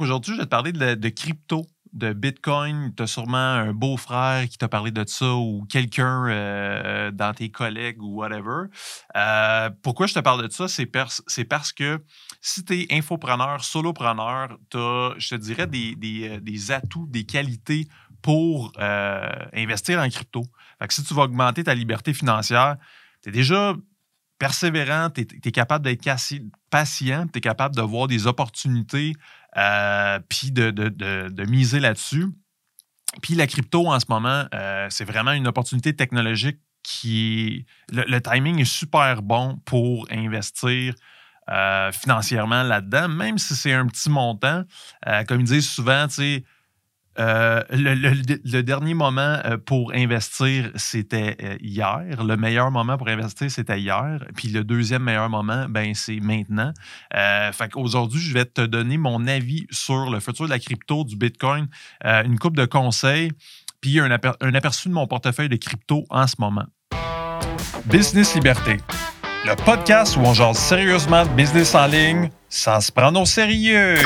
Aujourd'hui, je vais te parler de, crypto, de Bitcoin. Tu as sûrement un beau-frère qui t'a parlé de ça ou quelqu'un euh, dans tes collègues ou whatever. Euh, pourquoi je te parle de ça? C'est, parce que si tu es infopreneur, solopreneur, tu as, je te dirais, des, des, atouts, des qualités pour investir en crypto. Fait que si tu vas augmenter ta liberté financière, tu es déjà persévérant, tu es, capable d'être patient, tu es capable de voir des opportunités, euh, puis de, miser là-dessus. Puis la crypto en ce moment, euh, c'est vraiment une opportunité technologique qui Le, timing est super bon pour investir euh, financièrement là-dedans, même si c'est un petit montant. comme ils disent souvent, tu sais, euh, le, dernier moment euh, pour investir, c'était euh, hier. Le meilleur moment pour investir, c'était hier. Puis le deuxième meilleur moment, ben, c'est maintenant. fait qu'aujourd'hui, je vais te donner mon avis sur le futur de la crypto, du Bitcoin, une coupe de conseils, puis un, un aperçu de mon portefeuille de crypto en ce moment. Business Liberté, le podcast où on jase sérieusement de business en ligne sans se prendre au sérieux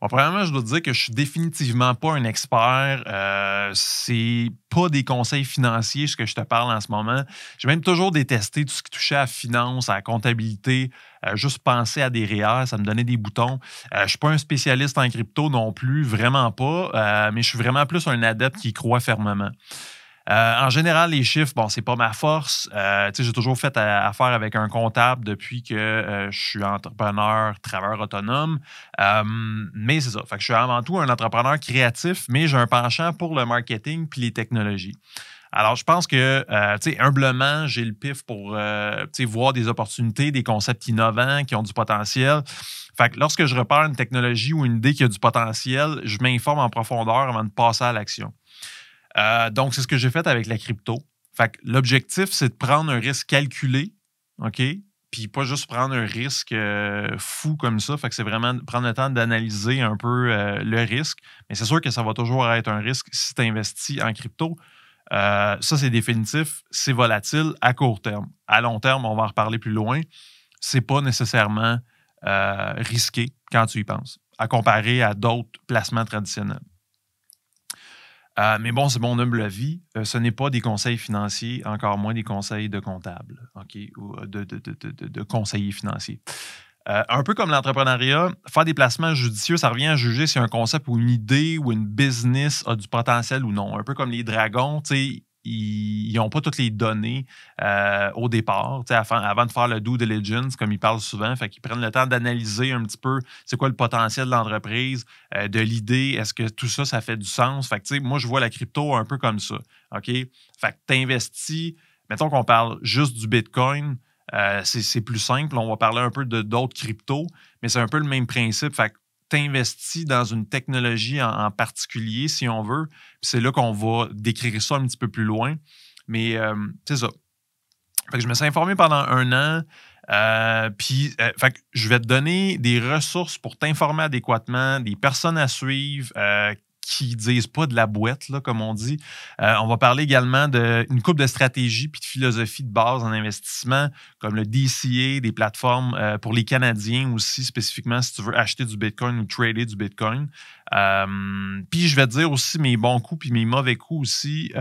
premièrement, je dois te dire que je suis définitivement pas un expert. Euh, c'est pas des conseils financiers, ce que je te parle en ce moment. J'ai même toujours détesté tout ce qui touchait à la finance, à la comptabilité. Euh, juste penser à des REER, ça me donnait des boutons. Euh, je suis pas un spécialiste en crypto non plus, vraiment pas, euh, mais je suis vraiment plus un adepte qui croit fermement. Euh, en général, les chiffres, bon, c'est pas ma force. Euh, j'ai toujours fait affaire avec un comptable depuis que euh, je suis entrepreneur, travailleur autonome. mais c'est ça. Fait que je suis avant tout un entrepreneur créatif, mais j'ai un penchant pour le marketing puis les technologies. Alors, je pense que, tu sais, humblement, j'ai le pif pour, tu voir des opportunités, des concepts innovants qui ont du potentiel. Fait que lorsque je repère une technologie ou une idée qui a du potentiel, je m'informe en profondeur avant de passer à l'action. Euh, donc, c'est ce que j'ai fait avec la crypto. Fait l'objectif, c'est de prendre un risque calculé, OK? Puis pas juste prendre un risque euh, fou comme ça. Fait que c'est vraiment prendre le temps d'analyser un peu euh, le risque. Mais c'est sûr que ça va toujours être un risque si tu investis en crypto. ça, c'est définitif. C'est volatile à court terme. À long terme, on va en reparler plus loin. C'est pas nécessairement risqué quand tu y penses, à comparer à d'autres placements traditionnels. Euh, mais bon, c'est mon humble avis. Euh, ce n'est pas des conseils financiers, encore moins des conseils de comptable, OK, ou euh, de, de conseillers financiers. un peu comme l'entrepreneuriat, faire des placements judicieux, ça revient à juger si un concept ou une idée ou une business a du potentiel ou non. Un peu comme les dragons, tu sais, ils n'ont pas toutes les données euh, au départ, avant, de faire le due diligence, comme ils parlent souvent. Fait qu'ils prennent le temps d'analyser un petit peu c'est quoi le potentiel de l'entreprise, euh, de l'idée, est-ce que tout ça, ça fait du sens? Fait que, moi, je vois la crypto un peu comme ça. OK? Fait que tu investis, mettons qu'on parle juste du Bitcoin, euh, c'est plus simple. On va parler un peu d'autres cryptos, mais c'est un peu le même principe. Fait t'investis dans une technologie en, particulier, si on veut. C'est là qu'on va décrire ça un petit peu plus loin. Mais euh, c'est ça. Fait que je me suis informé pendant un an. Euh, puis, euh, fait que je vais te donner des ressources pour t'informer adéquatement, des personnes à suivre qui disent pas de la boîte, là, comme on dit. Euh, on va parler également d'une coupe de stratégie puis de philosophie de base en investissement, comme le DCA, des plateformes euh, pour les Canadiens aussi, spécifiquement si tu veux acheter du Bitcoin ou trader du Bitcoin. Euh, puis je vais te dire aussi mes bons coups puis mes mauvais coups aussi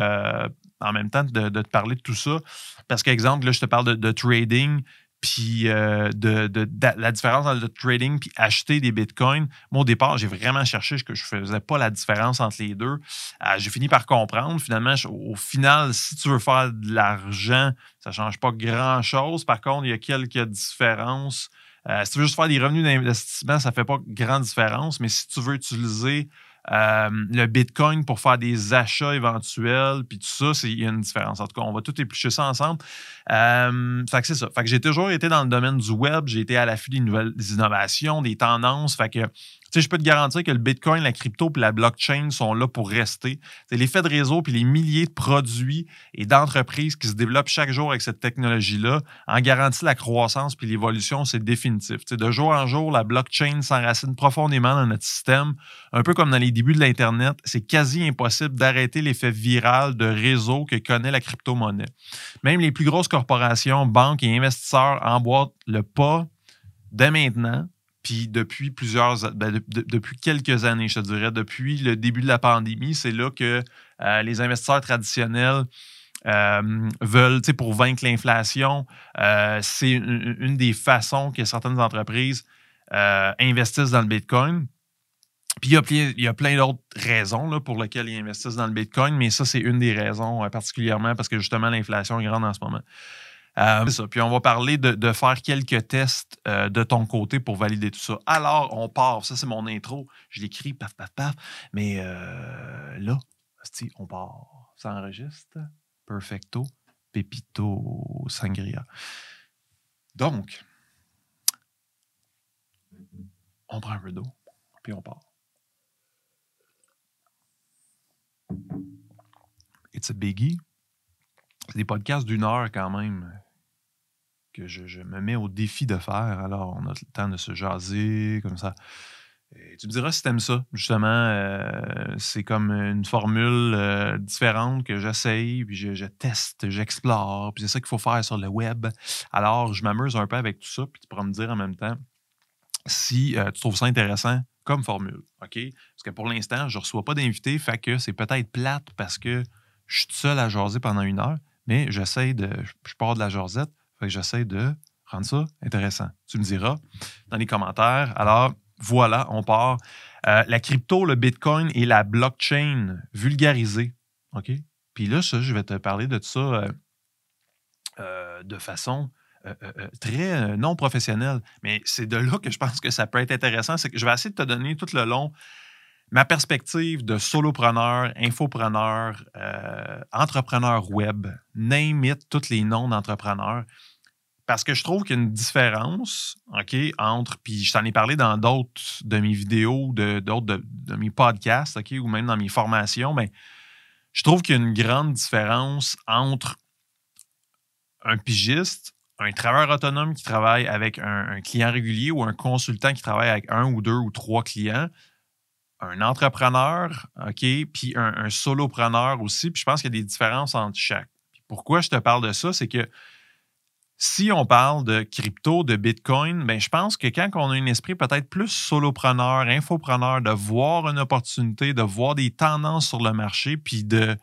en même temps de, te parler de tout ça. Parce qu'exemple, là, je te parle de trading puis euh, de, la différence entre le trading puis acheter des bitcoins. Moi, au départ, j'ai vraiment cherché que je faisais pas la différence entre les deux. Euh, j'ai fini par comprendre. Finalement, au final, si tu veux faire de l'argent, ça change pas grand-chose. Par contre, il y a quelques différences. Euh, si tu veux juste faire des revenus d'investissement, ça fait pas grande différence. Mais si tu veux utiliser euh, le Bitcoin pour faire des achats éventuels, puis tout ça, il y a une différence. En tout cas, on va tout éplucher ça ensemble. Euh, fait que c'est ça. Fait que j'ai toujours été dans le domaine du web, j'ai été à l'affût des nouvelles innovations, des tendances. Fait que je peux te garantir que le Bitcoin, la crypto et la blockchain sont là pour rester. C'est l'effet de réseau puis les milliers de produits et d'entreprises qui se développent chaque jour avec cette technologie-là en garantit la croissance puis l'évolution, c'est définitif. de jour en jour, la blockchain s'enracine profondément dans notre système. Un peu comme dans les débuts de l'Internet, c'est quasi impossible d'arrêter l'effet viral de réseau que connaît la crypto-monnaie. Même les plus grosses corporations, banques et investisseurs emboîtent le pas dès maintenant Puis depuis plusieurs, ben, depuis quelques années, je te dirais, depuis le début de la pandémie, c'est là que euh, les investisseurs traditionnels euh, veulent, tu sais, pour vaincre l'inflation, euh, c'est une, des façons que certaines entreprises investissent dans le Bitcoin. Puis il y a, plein d'autres raisons pour lesquelles ils investissent dans le Bitcoin, mais ça, c'est une des raisons particulièrement parce que justement, l'inflation est grande en ce moment. Euh, ça. Puis on va parler de, faire quelques tests euh, de ton côté pour valider tout ça. Alors, on part. Ça, c'est mon intro. Je l'écris, paf, paf, paf. Mais euh, là, on part. Ça enregistre. Perfecto. Pepito Sangria. Donc, on prend un peu d'eau, puis on part. It's a biggie. C'est des podcasts d'une heure quand même que je, me mets au défi de faire. Alors, on a le temps de se jaser comme ça. tu me diras si tu aimes ça. Justement, euh, c'est comme une formule euh, différente que j'essaye, puis je, teste, j'explore, puis c'est ça qu'il faut faire sur le web. Alors, je m'amuse un peu avec tout ça, puis tu pourras me dire en même temps si euh, tu trouves ça intéressant comme formule. OK? Parce que pour l'instant, je ne reçois pas d'invités, fait que c'est peut-être plate parce que je suis seul à jaser pendant une heure, mais j'essaie de. Je pars de la jasette, fait que j'essaie de rendre ça intéressant. Tu me diras dans les commentaires. Alors, voilà, on part. Euh, la crypto, le Bitcoin et la blockchain vulgarisée. OK? Puis là, ça, je vais te parler de ça euh, euh, de façon très non professionnelle. Mais c'est de là que je pense que ça peut être intéressant. C'est que je vais essayer de te donner tout le long ma perspective de solopreneur, infopreneur, euh, entrepreneur web, name it, tous les noms d'entrepreneurs. Parce que je trouve qu'il y a une différence, OK, entre, puis je t'en ai parlé dans d'autres de mes vidéos, de, d'autres de, mes podcasts, OK, ou même dans mes formations, mais je trouve qu'il y a une grande différence entre un pigiste, un travailleur autonome qui travaille avec un client régulier ou un consultant qui travaille avec un ou deux ou trois clients un entrepreneur, OK, puis un, solopreneur aussi. Puis je pense qu'il y a des différences entre chaque. pourquoi je te parle de ça, c'est que si on parle de crypto, de Bitcoin, ben je pense que quand on a un esprit peut-être plus solopreneur, infopreneur, de voir une opportunité, de voir des tendances sur le marché, puis de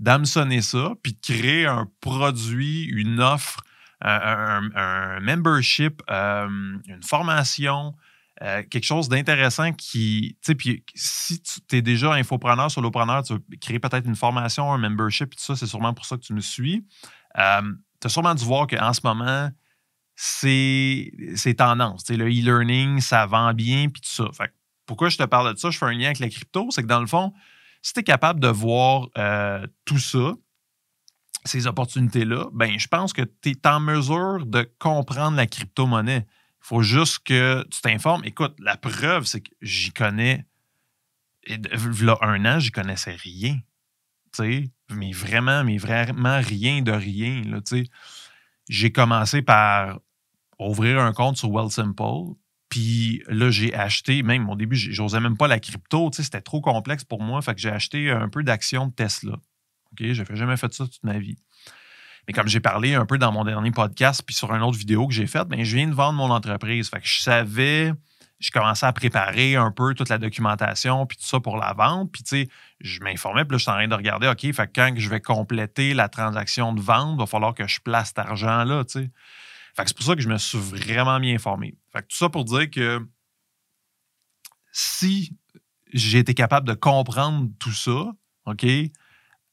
d'hameçonner ça, puis de créer un produit, une offre, un, membership, euh, une formation, euh, quelque chose d'intéressant qui, tu sais, puis si tu es déjà infopreneur, solopreneur, tu veux créer peut-être une formation, un membership, tout ça, c'est sûrement pour ça que tu me suis. Euh, tu as sûrement dû voir qu'en ce moment, c'est tendance. le e-learning, ça vend bien, puis tout ça. Fait pourquoi je te parle de ça? Je fais un lien avec la crypto, c'est que dans le fond, si tu es capable de voir euh, tout ça, ces opportunités-là, ben je pense que tu es en mesure de comprendre la crypto-monnaie. Il faut juste que tu t'informes. Écoute, la preuve, c'est que j'y connais. Là, un an, j'y connaissais rien. sais, mais vraiment, mais vraiment rien de rien. J'ai commencé par ouvrir un compte sur Wealthsimple. Puis là, j'ai acheté, même au début, j'osais même pas la crypto, c'était trop complexe pour moi. Fait que j'ai acheté un peu d'actions de Tesla. OK? J'ai jamais fait ça toute ma vie. Mais comme j'ai parlé un peu dans mon dernier podcast, puis sur une autre vidéo que j'ai faite, ben, je viens de vendre mon entreprise. Fait que je savais, je commençais à préparer un peu toute la documentation, puis tout ça pour la vente. Puis, tu sais, je m'informais, puis là, je suis en train de regarder, OK, fait que quand je vais compléter la transaction de vente, il va falloir que je place cet argent-là, tu sais. Fait que c'est pour ça que je me suis vraiment bien informé. Fait que tout ça pour dire que si j'ai été capable de comprendre tout ça, OK,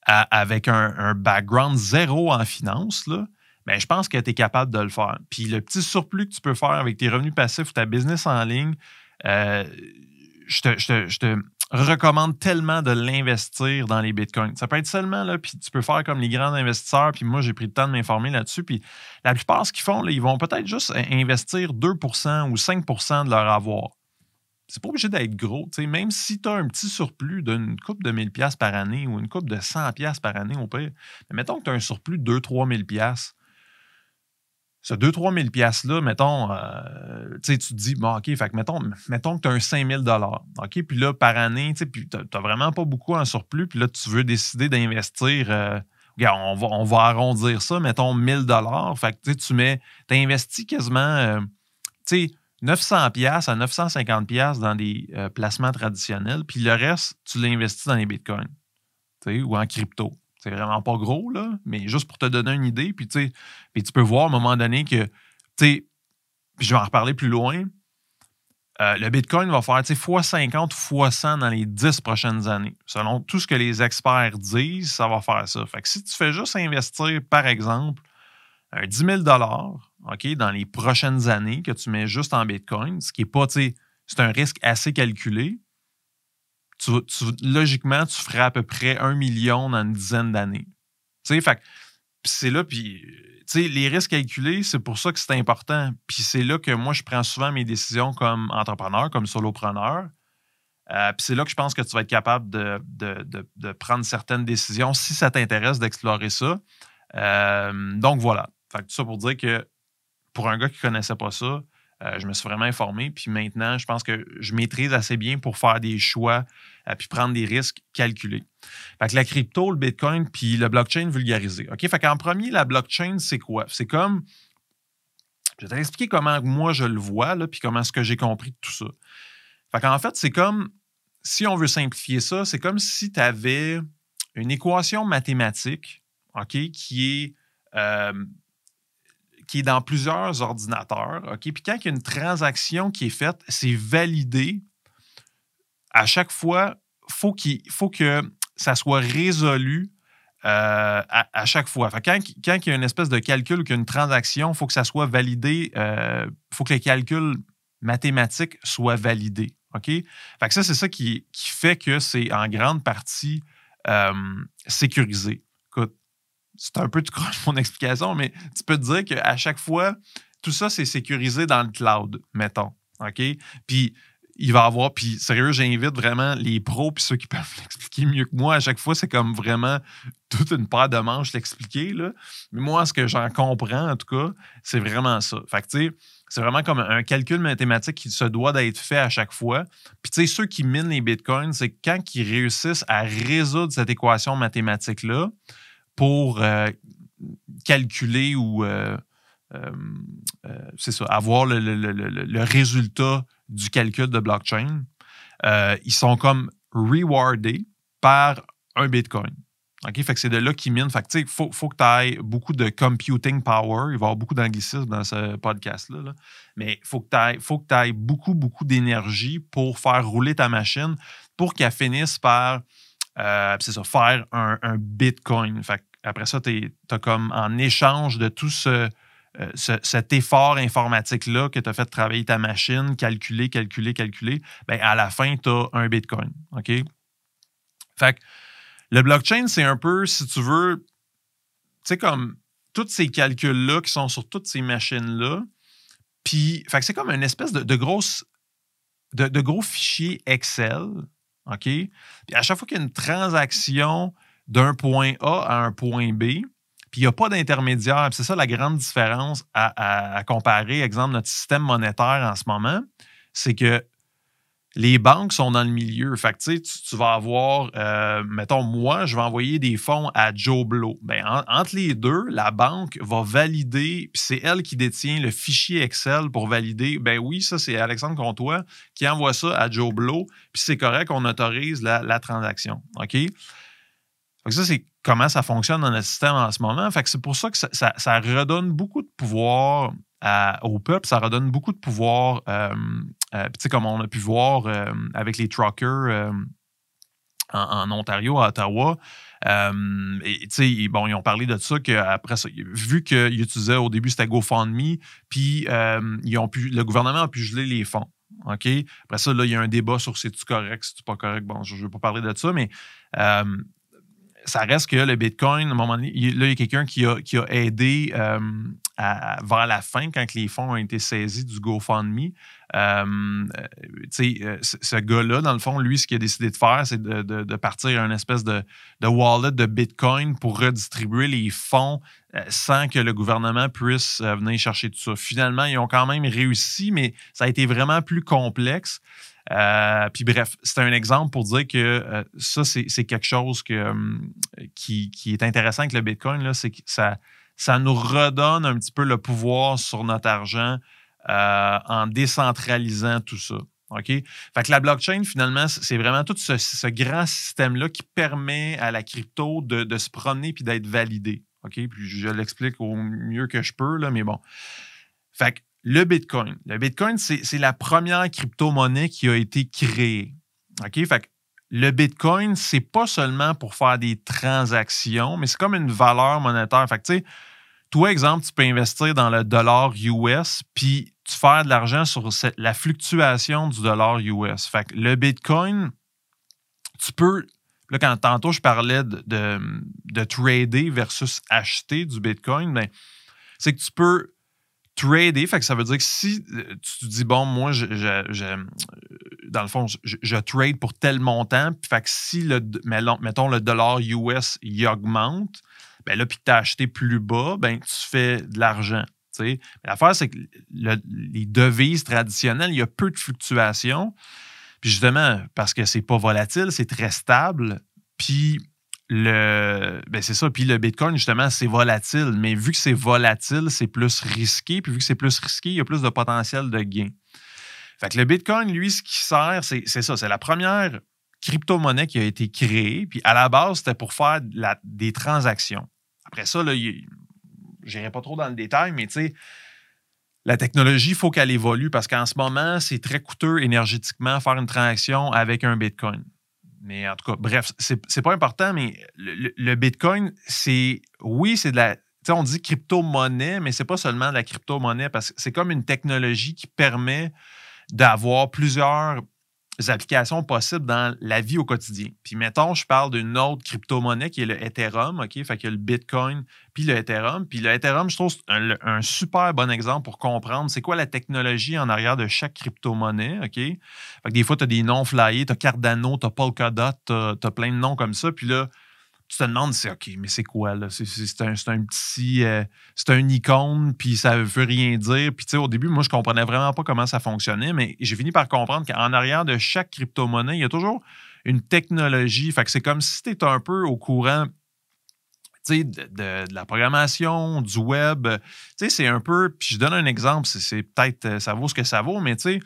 avec un, background zéro en finance, là, ben, je pense que tu es capable de le faire. Puis le petit surplus que tu peux faire avec tes revenus passifs ou ta business en ligne, euh, je, te, recommande tellement de l'investir dans les bitcoins. Ça peut être seulement, là, puis tu peux faire comme les grands investisseurs, puis moi, j'ai pris le temps de m'informer là-dessus. Puis la plupart, ce qu'ils font, ils vont peut-être juste investir 2% ou 5% de leur avoir c'est pas obligé d'être gros. Même si tu as un petit surplus d'une coupe de 1000 pièces par année ou une coupe de 100 pièces par année, on peut. Mais mettons que tu as un surplus de 2-3 000 pièces. Ce 2-3 000 pièces-là, mettons, euh, tu te dis, bon, OK, fait que mettons, mettons que tu as un 5 000 OK, puis là, par année, tu n'as vraiment pas beaucoup en surplus, puis là, tu veux décider d'investir. Euh, on va, on va arrondir ça, mettons 1000 Fait que tu mets, tu investi quasiment, euh, tu sais, 900 pièces à 950 pièces dans des euh, placements traditionnels, puis le reste, tu l'investis dans les bitcoins ou en crypto. C'est vraiment pas gros, là, mais juste pour te donner une idée, puis, puis tu peux voir à un moment donné que, puis je vais en reparler plus loin, euh, le Bitcoin va faire fois 50, fois 100 dans les 10 prochaines années. Selon tout ce que les experts disent, ça va faire ça. Fait que si tu fais juste investir, par exemple, un 10 000 OK, dans les prochaines années que tu mets juste en Bitcoin, ce qui est pas, c'est un risque assez calculé, logiquement, tu ferais à peu près un million dans une dizaine d'années. Tu sais, fait c'est là, puis, les risques calculés, c'est pour ça que c'est important. Puis c'est là que moi, je prends souvent mes décisions comme entrepreneur, comme solopreneur. Euh, puis c'est là que je pense que tu vas être capable de, prendre certaines décisions si ça t'intéresse d'explorer ça. Euh, donc voilà. Fait tout ça pour dire que pour un gars qui connaissait pas ça, euh, je me suis vraiment informé. Puis maintenant, je pense que je maîtrise assez bien pour faire des choix euh, puis prendre des risques calculés. Fait que la crypto, le Bitcoin, puis le blockchain vulgarisé. OK? Fait qu'en premier, la blockchain, c'est quoi? C'est comme. Je vais t'expliquer comment moi je le vois, puis comment est-ce que j'ai compris tout ça. Fait qu'en fait, c'est comme. Si on veut simplifier ça, c'est comme si tu avais une équation mathématique, OK, qui est. Euh, qui est dans plusieurs ordinateurs. OK? Puis quand il y a une transaction qui est faite, c'est validé. À chaque fois, faut il faut que ça soit résolu euh, à, chaque fois. quand, il y a une espèce de calcul ou qu'il y a une transaction, il faut que ça soit validé. Il euh, faut que les calculs mathématiques soient validés. Fait que ça, c'est ça qui, fait que c'est en grande partie euh, sécurisé c'est un peu de croche mon explication, mais tu peux te dire qu'à chaque fois, tout ça, c'est sécurisé dans le cloud, mettons. OK? Puis, il va avoir, puis sérieux, j'invite vraiment les pros puis ceux qui peuvent l'expliquer mieux que moi. À chaque fois, c'est comme vraiment toute une paire de manches l'expliquer. Là. Mais moi, ce que j'en comprends, en tout cas, c'est vraiment ça. Fait que, tu sais, c'est vraiment comme un calcul mathématique qui se doit d'être fait à chaque fois. Puis, tu sais, ceux qui minent les bitcoins, c'est quand ils réussissent à résoudre cette équation mathématique-là, pour euh, calculer ou euh, euh, c'est ça, avoir le, résultat du calcul de blockchain, ils sont comme rewardés par un Bitcoin. OK? Fait que c'est de là qu'ils minent. Fait que, il faut, faut que tu aies beaucoup de computing power. Il va y avoir beaucoup d'anglicisme dans ce podcast-là. Mais il faut que tu aies, beaucoup, beaucoup d'énergie pour faire rouler ta machine pour qu'elle finisse par c'est ça, faire un, un Bitcoin. Fait après ça, tu as comme en échange de tout euh, ce, cet effort informatique-là que tu as fait travailler ta machine, calculer, calculer, calculer, ben à la fin, tu as un Bitcoin. OK? Fait que le blockchain, c'est un peu, si tu veux, tu sais, comme tous ces calculs-là qui sont sur toutes ces machines-là. Puis, fait que c'est comme une espèce de, gros fichier Excel. OK? Puis à chaque fois qu'il y a une transaction d'un point A à un point B, puis il n'y a pas d'intermédiaire. C'est ça la grande différence à, comparer, exemple, notre système monétaire en ce moment, c'est que les banques sont dans le milieu. Fait que, tu, vas avoir, euh, mettons, moi, je vais envoyer des fonds à Joe Blow. Ben, entre les deux, la banque va valider, puis c'est elle qui détient le fichier Excel pour valider. Ben oui, ça, c'est Alexandre Comtois qui envoie ça à Joe Blow, puis c'est correct, on autorise la, la transaction. OK? Ça, c'est comment ça fonctionne dans le système en ce moment. Fait que c'est pour ça que ça, redonne beaucoup de pouvoir au peuple, ça redonne beaucoup de pouvoir, euh, euh, comme on a pu voir euh, avec les truckers en, Ontario, à Ottawa. ils ont parlé de ça qu'après ça, vu qu'ils utilisaient au début c'était GoFundMe, puis ils ont pu, le gouvernement a pu geler les fonds. OK? Après ça, là, il y a un débat sur si c'est correct, si c'est pas correct. Bon, je ne veux pas parler de ça, mais ça reste que le Bitcoin, à moment donné, là, il y a quelqu'un qui a, aidé euh, vers la fin, quand les fonds ont été saisis du GoFundMe. Euh, euh ce gars-là, dans le fond, lui, ce qu'il a décidé de faire, c'est de, partir une espèce de, wallet de Bitcoin pour redistribuer les fonds sans que le gouvernement puisse venir chercher tout ça. Finalement, ils ont quand même réussi, mais ça a été vraiment plus complexe. Euh, puis bref, c'est un exemple pour dire que euh, ça, c'est quelque chose hum, qui, est intéressant avec le Bitcoin, c'est que ça, nous redonne un petit peu le pouvoir sur notre argent en décentralisant tout ça. OK? Fait que la blockchain, finalement, c'est vraiment tout ce, grand système-là qui permet à la crypto de, se promener puis d'être validé. OK? Puis je l'explique au mieux que je peux, là, mais bon. Fait que le Bitcoin. Le Bitcoin, c'est la première crypto-monnaie qui a été créée. OK? Fait que le Bitcoin, c'est pas seulement pour faire des transactions, mais c'est comme une valeur monétaire. Fait que, tu sais, toi, exemple, tu peux investir dans le dollar US, puis tu faire de l'argent sur la fluctuation du dollar US. Fait que le Bitcoin, tu peux. Là, quand tantôt je parlais de, de, trader versus acheter du Bitcoin, ben, c'est que tu peux trader. Fait que ça veut dire que si euh, tu te dis, bon, moi, je, dans le fond, je, trade pour tel montant, fait que si, le, mettons, le dollar US augmente, ben là, puis que tu as acheté plus bas, ben, tu fais de l'argent. L'affaire, c'est que les devises traditionnelles, il y a peu de fluctuations. Puis justement, parce que c'est pas volatile, c'est très stable. Puis le ben c'est ça. Puis le Bitcoin, justement, c'est volatile. Mais vu que c'est volatile, c'est plus risqué. Puis vu que c'est plus risqué, il y a plus de potentiel de gain. Fait le Bitcoin, lui, ce qui sert, c'est ça. C'est la première crypto-monnaie qui a été créée. Puis à la base, c'était pour faire des transactions. Après ça, là, n'irai pas trop dans le détail, mais tu sais, la technologie, il faut qu'elle évolue parce qu'en ce moment, c'est très coûteux énergétiquement faire une transaction avec un Bitcoin. Mais en tout cas, bref, c'est pas important, mais le, Bitcoin, c'est. Oui, c'est de la. Tu sais, on dit crypto-monnaie, mais c'est pas seulement de la crypto-monnaie parce que c'est comme une technologie qui permet d'avoir plusieurs applications possibles dans la vie au quotidien. Puis mettons, je parle d'une autre crypto-monnaie qui est le Ethereum, OK? Fait qu'il y a le Bitcoin puis le Ethereum. Puis le Ethereum, je trouve un, un super bon exemple pour comprendre c'est quoi la technologie en arrière de chaque crypto-monnaie, OK? Fait que des fois, tu as des noms flyés, tu as Cardano, tu as Polkadot, tu as, plein de noms comme ça. Puis là, tu te demandes, c'est OK, mais c'est quoi là? C'est un, un, petit. Euh, c'est un icône, puis ça veut rien dire. Puis tu sais, au début, moi, je comprenais vraiment pas comment ça fonctionnait, mais j'ai fini par comprendre qu'en arrière de chaque crypto-monnaie, il y a toujours une technologie. Fait que c'est comme si tu étais un peu au courant. De, de, de, la programmation, du web. Tu sais, c'est un peu. Puis je donne un exemple, c'est peut-être. Ça vaut ce que ça vaut, mais tu sais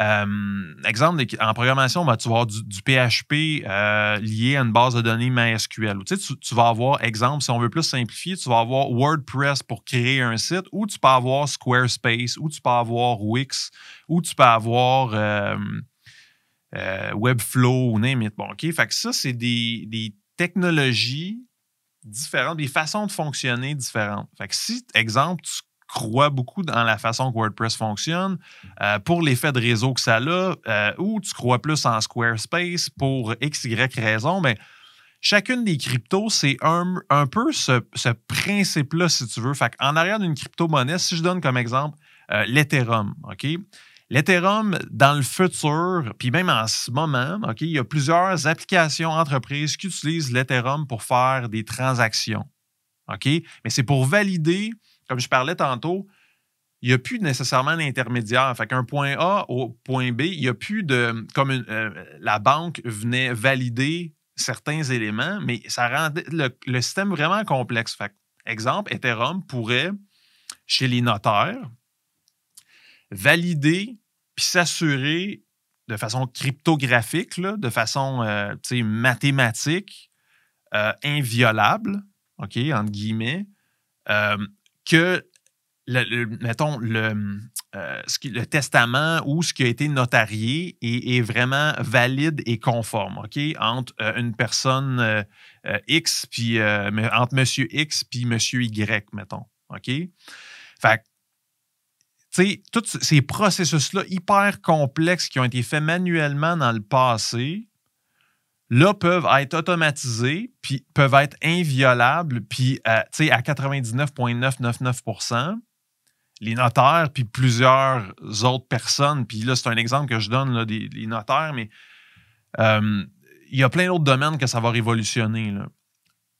euh, exemple, en programmation, ben, tu vas avoir du, PHP euh, lié à une base de données MySQL? Tu, vas avoir, exemple, si on veut plus simplifier, tu vas avoir WordPress pour créer un site, ou tu peux avoir Squarespace, ou tu peux avoir Wix, ou tu peux avoir euh, Webflow, ou Bon, OK? Fait que ça, c'est des, des technologies différentes, des façons de fonctionner différentes. Fait que si, exemple, tu crois beaucoup dans la façon que WordPress fonctionne, euh, pour l'effet de réseau que ça a, euh, ou tu crois plus en Squarespace pour X, Y raison, mais chacune des cryptos, c'est un, un, peu ce, principe-là, si tu veux. Fait en arrière d'une crypto-monnaie, si je donne comme exemple euh, l'Ethereum, OK? L'Ethereum, dans le futur, puis même en ce moment, OK, il y a plusieurs applications entreprises qui utilisent l'Ethereum pour faire des transactions. OK? Mais c'est pour valider comme je parlais tantôt, il n'y a plus nécessairement d'intermédiaire. Fait qu'un point A au point B, il n'y a plus de. Comme euh, la banque venait valider certains éléments, mais ça rendait le, système vraiment complexe. Fait exemple, Ethereum pourrait, chez les notaires, valider puis s'assurer de façon cryptographique, de façon euh, mathématique, euh, inviolable, OK, entre guillemets, que, le, mettons, le, euh, le testament ou ce qui a été notarié est, vraiment valide et conforme, OK, entre euh, une personne euh, X, puis entre monsieur X puis monsieur Y, mettons, OK? Fait tu sais, tous ces processus-là hyper complexes qui ont été faits manuellement dans le passé, là, peuvent être automatisés, puis peuvent être inviolables, puis euh, sais, à 99,999% les notaires, puis plusieurs autres personnes, puis là, c'est un exemple que je donne, des, notaires, mais euh, il y a plein d'autres domaines que ça va révolutionner.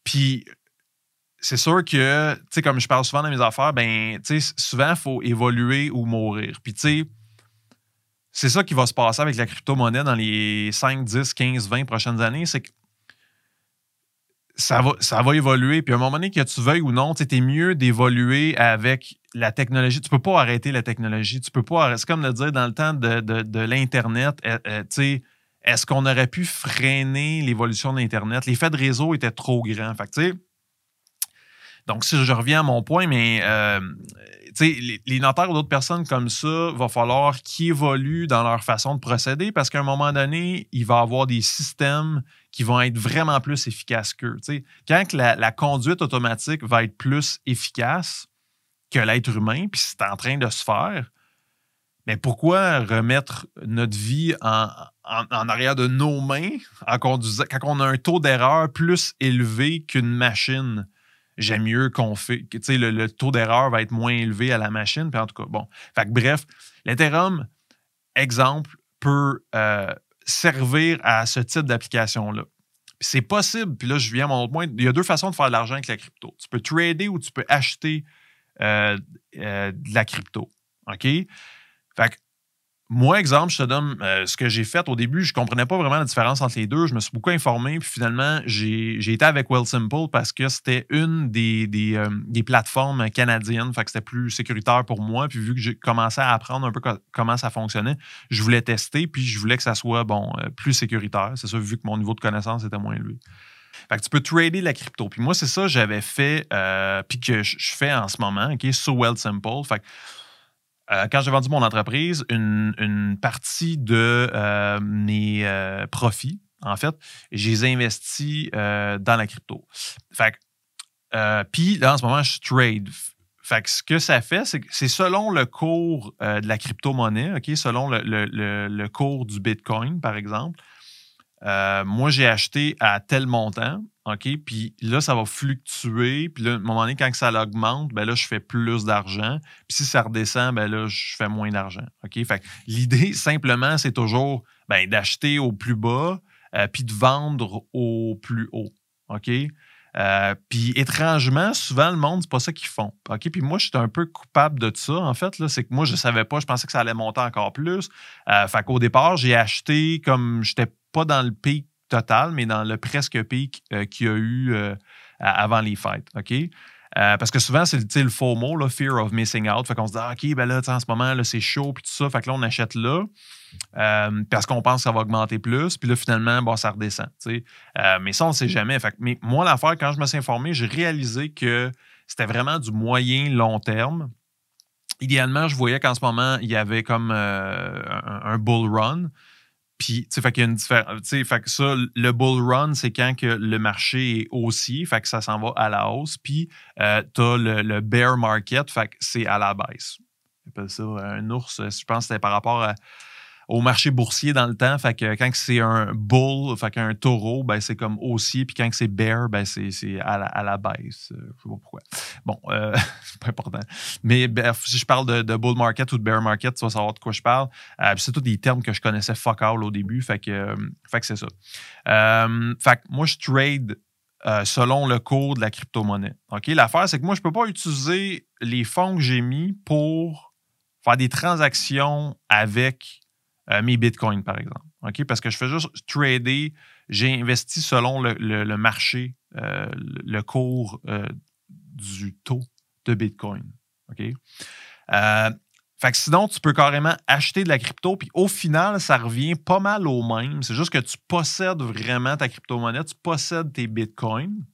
Puis c'est sûr que, tu sais, comme je parle souvent dans mes affaires, ben, tu sais, souvent, il faut évoluer ou mourir. Puis, tu sais, c'est ça qui va se passer avec la crypto-monnaie dans les 5, 10, 15, 20 prochaines années. C'est que ça va, ça va évoluer. Puis à un moment donné, que tu veuilles ou non, es mieux d'évoluer avec la technologie. Tu peux pas arrêter la technologie. Tu peux pas. C'est comme de dire dans le temps de, l'Internet, euh, euh, est-ce qu'on aurait pu freiner l'évolution de l'Internet? L'effet de réseau était trop grand. Fait donc, si je reviens à mon point, mais euh, les, notaires ou d'autres personnes comme ça, va falloir qu'ils évoluent dans leur façon de procéder parce qu'à un moment donné, il va y avoir des systèmes qui vont être vraiment plus efficaces qu'eux. Quand la, conduite automatique va être plus efficace que l'être humain, puis c'est en train de se faire, mais pourquoi remettre notre vie en, arrière de nos mains quand on a un taux d'erreur plus élevé qu'une machine? J'aime mieux qu'on fait. Tu sais, le, taux d'erreur va être moins élevé à la machine. Puis en tout cas, bon. Fait que bref, l'Ethereum, exemple, peut euh, servir à ce type d'application-là. C'est possible, puis là, je viens à mon autre point. Il y a deux façons de faire de l'argent avec la crypto. Tu peux trader ou tu peux acheter euh, euh, de la crypto. OK? Fait que moi, exemple, je te donne euh, ce que j'ai fait au début. Je ne comprenais pas vraiment la différence entre les deux. Je me suis beaucoup informé. Puis finalement, j'ai été avec Wealthsimple parce que c'était une des, euh, des, plateformes canadiennes. Fait que c'était plus sécuritaire pour moi. Puis vu que j'ai commencé à apprendre un peu comment ça fonctionnait, je voulais tester. Puis je voulais que ça soit bon, euh, plus sécuritaire. C'est ça, vu que mon niveau de connaissance était moins élevé. Fait que tu peux trader la crypto. Puis moi, c'est ça que j'avais fait, puis que je fais en ce moment, OK, sur Wealthsimple. Fait que euh, quand j'ai vendu mon entreprise, une, partie de euh, mes euh, profits, en fait, je les ai investis dans la crypto. Fait puis là, en ce moment, je trade. Fait que ce que ça fait, c'est que c'est selon le cours de la crypto-monnaie, selon le, cours du Bitcoin, par exemple. Moi, j'ai acheté à tel montant. OK? Puis là, ça va fluctuer. Puis là, à un moment donné, quand ça augmente, ben là, je fais plus d'argent. Puis si ça redescend, ben là, je fais moins d'argent. OK? Fait l'idée, simplement, c'est toujours ben, d'acheter au plus bas euh, puis de vendre au plus haut. OK? Euh, puis étrangement, souvent, le monde, c'est pas ça qu'ils font. OK? Puis moi, j'étais un peu coupable de ça, en fait. C'est que moi, je savais pas, je pensais que ça allait monter encore plus. Euh, fait qu'au départ, j'ai acheté comme j'étais pas dans le pic total, mais dans le presque pic euh, qu'il y a eu euh, avant les fêtes. OK? Euh, parce que souvent, c'est le faux mot, là, fear of missing out. Fait qu'on se dit, ah, OK, ben là, en ce moment, c'est chaud, puis tout ça. Fait que là, on achète là, parce qu'on pense que ça va augmenter plus, puis là, finalement, ça redescend. mais ça, on ne sait jamais. Fait mais moi, l'affaire, quand je me suis informé, j'ai réalisé que c'était vraiment du moyen long terme. Idéalement, je voyais qu'en ce moment, il y avait comme un, bull run. Puis, tu sais, fait y a une différence. Fait que ça, le bull run, c'est quand que le marché est haussier, fait que ça s'en va à la hausse. Puis, euh, tu as le, bear market, fait que c'est à la baisse. On ça un ours, je pense que c'était par rapport à au marché boursier dans le temps. Fait que quand c'est un bull, fait qu'un taureau, ben c'est comme haussier, puis quand c'est bear, ben c'est à la, à la baisse. Euh, je sais pas pourquoi. Bon, euh, c'est pas important. Mais bref, si je parle de, bull market ou de bear market, tu vas savoir de quoi je parle. Euh, c'est tous des termes que je connaissais fuck all au début. Fait que, que c'est ça. fait que moi, je trade selon le cours de la crypto-monnaie. OK? L'affaire, c'est que moi, je ne peux pas utiliser les fonds que j'ai mis pour faire des transactions avec euh, mes bitcoins, par exemple. Parce que je fais juste trader. J'ai investi selon le, marché, euh, le cours euh, du taux de bitcoin. Fait que sinon, tu peux carrément acheter de la crypto, puis au final, ça revient pas mal au même. C'est juste que tu possèdes vraiment ta crypto-monnaie, tu possèdes tes bitcoins.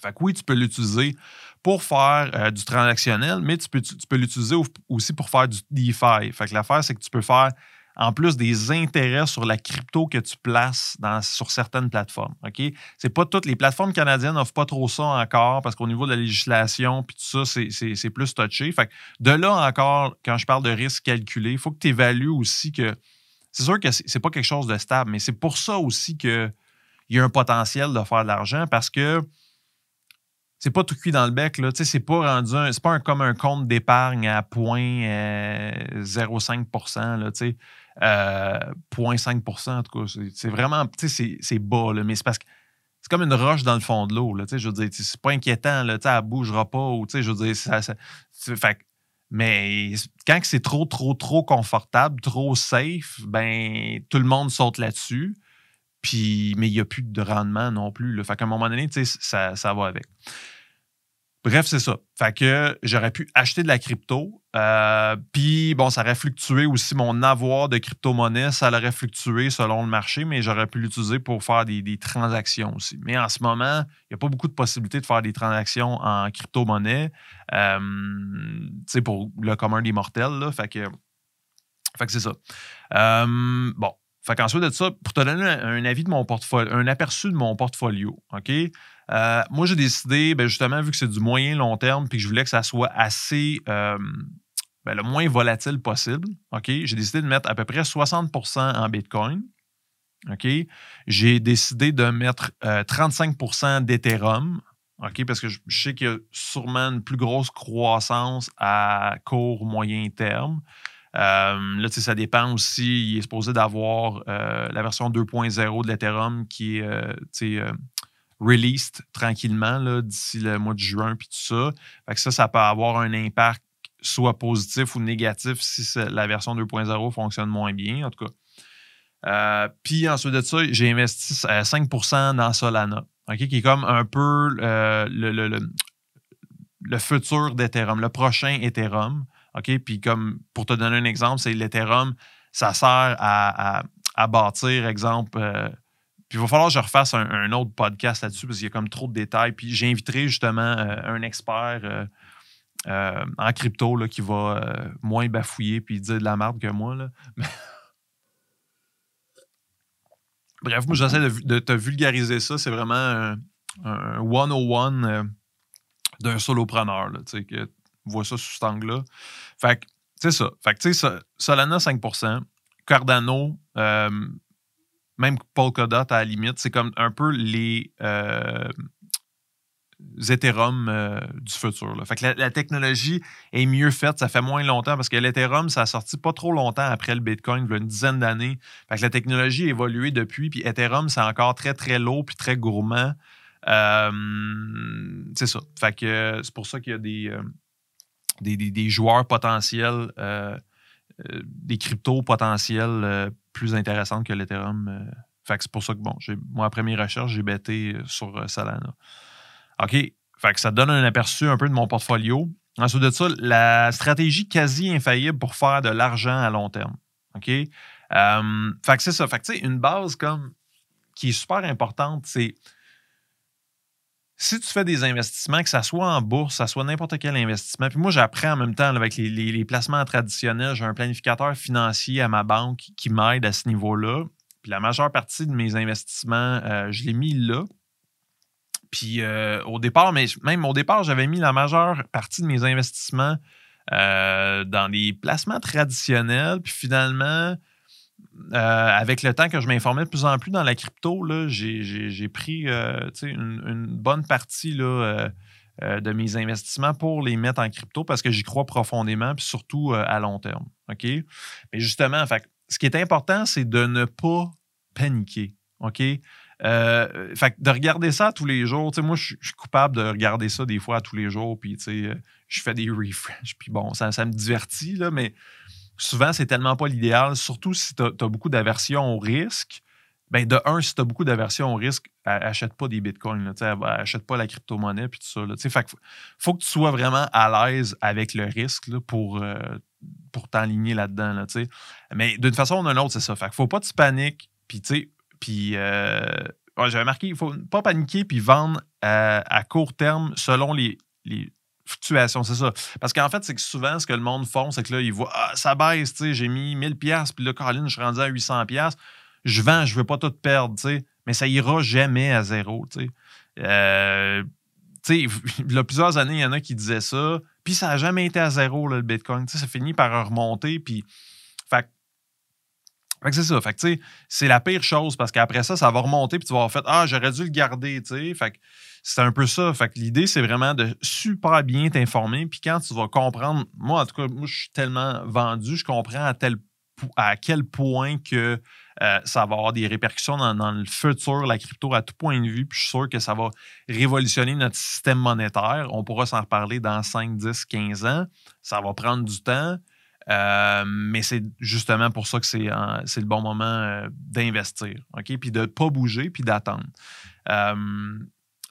Fait que oui, tu peux l'utiliser pour faire du transactionnel, mais tu peux, tu peux l'utiliser aussi pour faire du DeFi. Fait que l'affaire, c'est que tu peux faire en plus des intérêts sur la crypto que tu places sur certaines plateformes. OK? C'est pas toutes les plateformes canadiennes n'offrent pas trop ça encore parce qu'au niveau de la législation puis tout ça, c'est plus touché. Fait de là encore, quand je parle de risque calculé, il faut que tu évalues aussi que c'est sûr que c'est pas quelque chose de stable, mais c'est pour ça aussi qu'il y a un potentiel de faire de l'argent parce que c'est pas tout cuit dans le bec. Là. C'est pas rendu c'est pas comme un compte d'épargne à 0,05 là, 0,5 euh, en tout cas. C'est vraiment, c'est bas, là, mais c'est parce que c'est comme une roche dans le fond de l'eau. Je veux dire, c'est pas inquiétant, là, elle bougera pas. Ou, je veux dire, ça, fait, mais quand c'est trop, trop, trop confortable, trop safe, ben tout le monde saute là-dessus. Puis, mais il n'y a plus de rendement non plus. Là. Fait qu'à un moment donné, ça, ça va avec. Bref, c'est ça. Fait que j'aurais pu acheter de la crypto. Euh, puis, bon, ça aurait fluctué aussi. Mon avoir de crypto-monnaie, ça aurait fluctué selon le marché, mais j'aurais pu l'utiliser pour faire des, transactions aussi. Mais en ce moment, il n'y a pas beaucoup de possibilités de faire des transactions en crypto-monnaie. Euh, tu sais, pour le commun des mortels, là. Fait que, fait c'est ça. Euh, bon. Fait qu'ensuite de ça, pour te donner un, avis de mon portfolio, un aperçu de mon portfolio, OK? Euh, moi, j'ai décidé, ben, justement, vu que c'est du moyen long terme, puis que je voulais que ça soit assez euh, ben, le moins volatile possible, OK? J'ai décidé de mettre à peu près 60% en Bitcoin. OK? J'ai décidé de mettre 35% euh, d'Ethereum. OK? Parce que je, sais qu'il y a sûrement une plus grosse croissance à court, moyen terme. Euh, là, ça dépend aussi. Il est supposé d'avoir la version 2.0 de l'Ethereum qui est released tranquillement d'ici le mois de juin puis tout ça. Fait que ça, ça peut avoir un impact soit positif ou négatif si la version 2.0 fonctionne moins bien, en tout cas. Euh, puis ensuite de ça, j'ai investi 5% dans Solana, qui est comme un peu euh, le, le, futur d'Ethereum, le prochain Ethereum. Puis comme pour te donner un exemple, c'est l'Ethereum, ça sert à, bâtir, exemple, euh, il va falloir que je refasse un, autre podcast là-dessus parce qu'il y a comme trop de détails. Puis j'inviterai justement euh, un expert euh, euh, en crypto là, qui va moins bafouiller puis dire de la merde que moi. Là. Bref, moi j'essaie de, te vulgariser ça. C'est vraiment un, un 101 d'un solopreneur. Là, que vois ça sous cet angle-là. Fait que, c'est ça. Fait que, tu sais, Solana 5%, Cardano, même Polkadot à la limite, c'est comme un peu les euh, Ethereum euh, du futur. Fait que la, technologie est mieux faite, ça fait moins longtemps parce que l'Ethereum, ça a sorti pas trop longtemps après le Bitcoin, il y a une dizaine d'années. Fait que la technologie a évolué depuis, puis Ethereum, c'est encore très, très lourd puis très gourmand. Euh, c'est ça. Fait c'est pour ça qu'il y a des, des, des, joueurs potentiels, des cryptos potentiels plus intéressante que l'Ethereum. Euh, fait que c'est pour ça que, bon, moi, après mes recherches, j'ai bêté euh, sur euh, Solana. OK. Fait que ça donne un aperçu un peu de mon portfolio. Ensuite de ça, la stratégie quasi infaillible pour faire de l'argent à long terme. OK? fait que c'est ça. Fait que, tu sais, une base comme qui est super importante, c'est si tu fais des investissements, que ça soit en bourse, que ça soit n'importe quel investissement, puis moi, j'apprends en même temps avec les, placements traditionnels, j'ai un planificateur financier à ma banque qui m'aide à ce niveau-là. Puis la majeure partie de mes investissements, euh, je l'ai mis là. Puis euh, au départ, mais même au départ, j'avais mis la majeure partie de mes investissements euh, dans les placements traditionnels. Puis finalement, euh, avec le temps que je m'informais de plus en plus dans la crypto, j'ai pris euh, une, bonne partie euh, de mes investissements pour les mettre en crypto parce que j'y crois profondément, puis surtout à long terme. Mais justement, fait, ce qui est important, c'est de ne pas paniquer. OK? fait, de regarder ça tous les jours. Moi, je suis coupable de regarder ça des fois tous les jours, puis je fais des refresh, puis bon, ça, ça me divertit, là, mais souvent, c'est tellement pas l'idéal, surtout si tu as, beaucoup d'aversion au risque. Ben, de un, si tu as beaucoup d'aversion au risque, achète pas des bitcoins, là, achète pas la crypto-monnaie puis tout ça. Là, fait faut que tu sois vraiment à l'aise avec le risque pour, euh, pour t'enligner là-dedans. Là, Mais d'une façon ou d'une autre, c'est ça. Fait faut pas te paniquer. Puis, puis euh, j'avais marqué, il faut pas paniquer puis vendre euh, à, court terme selon les, les fluctuation, c'est ça. Parce qu'en fait, c'est que souvent, ce que le monde font, c'est que là, ils voient, ah, ça baisse, tu sais, j'ai mis 1000$, puis là, Caroline, je suis rendu à 800$. Je vends, je veux pas tout perdre, tu sais. Mais ça ira jamais à zéro, tu sais. Euh, tu sais, il y a plusieurs années, il y en a qui disaient ça, puis ça n'a jamais été à zéro, le Bitcoin. Tu sais, ça finit par remonter, puis. Fait, que c'est ça. Fait que, tu sais, c'est la pire chose parce qu'après ça, ça va remonter, puis tu vas avoir fait Ah, j'aurais dû le garder. Fait que c'est un peu ça. Fait que l'idée, c'est vraiment de super bien t'informer. Puis quand tu vas comprendre, moi, en tout cas, moi, je suis tellement vendu, je comprends à, tel, à quel point que euh, ça va avoir des répercussions dans, le futur, la crypto à tout point de vue. Puis je suis sûr que ça va révolutionner notre système monétaire. On pourra s'en reparler dans 5, 10, 15 ans. Ça va prendre du temps. Euh, mais c'est justement pour ça que c'est le bon moment euh, d'investir, OK? Puis de ne pas bouger, puis d'attendre. Euh,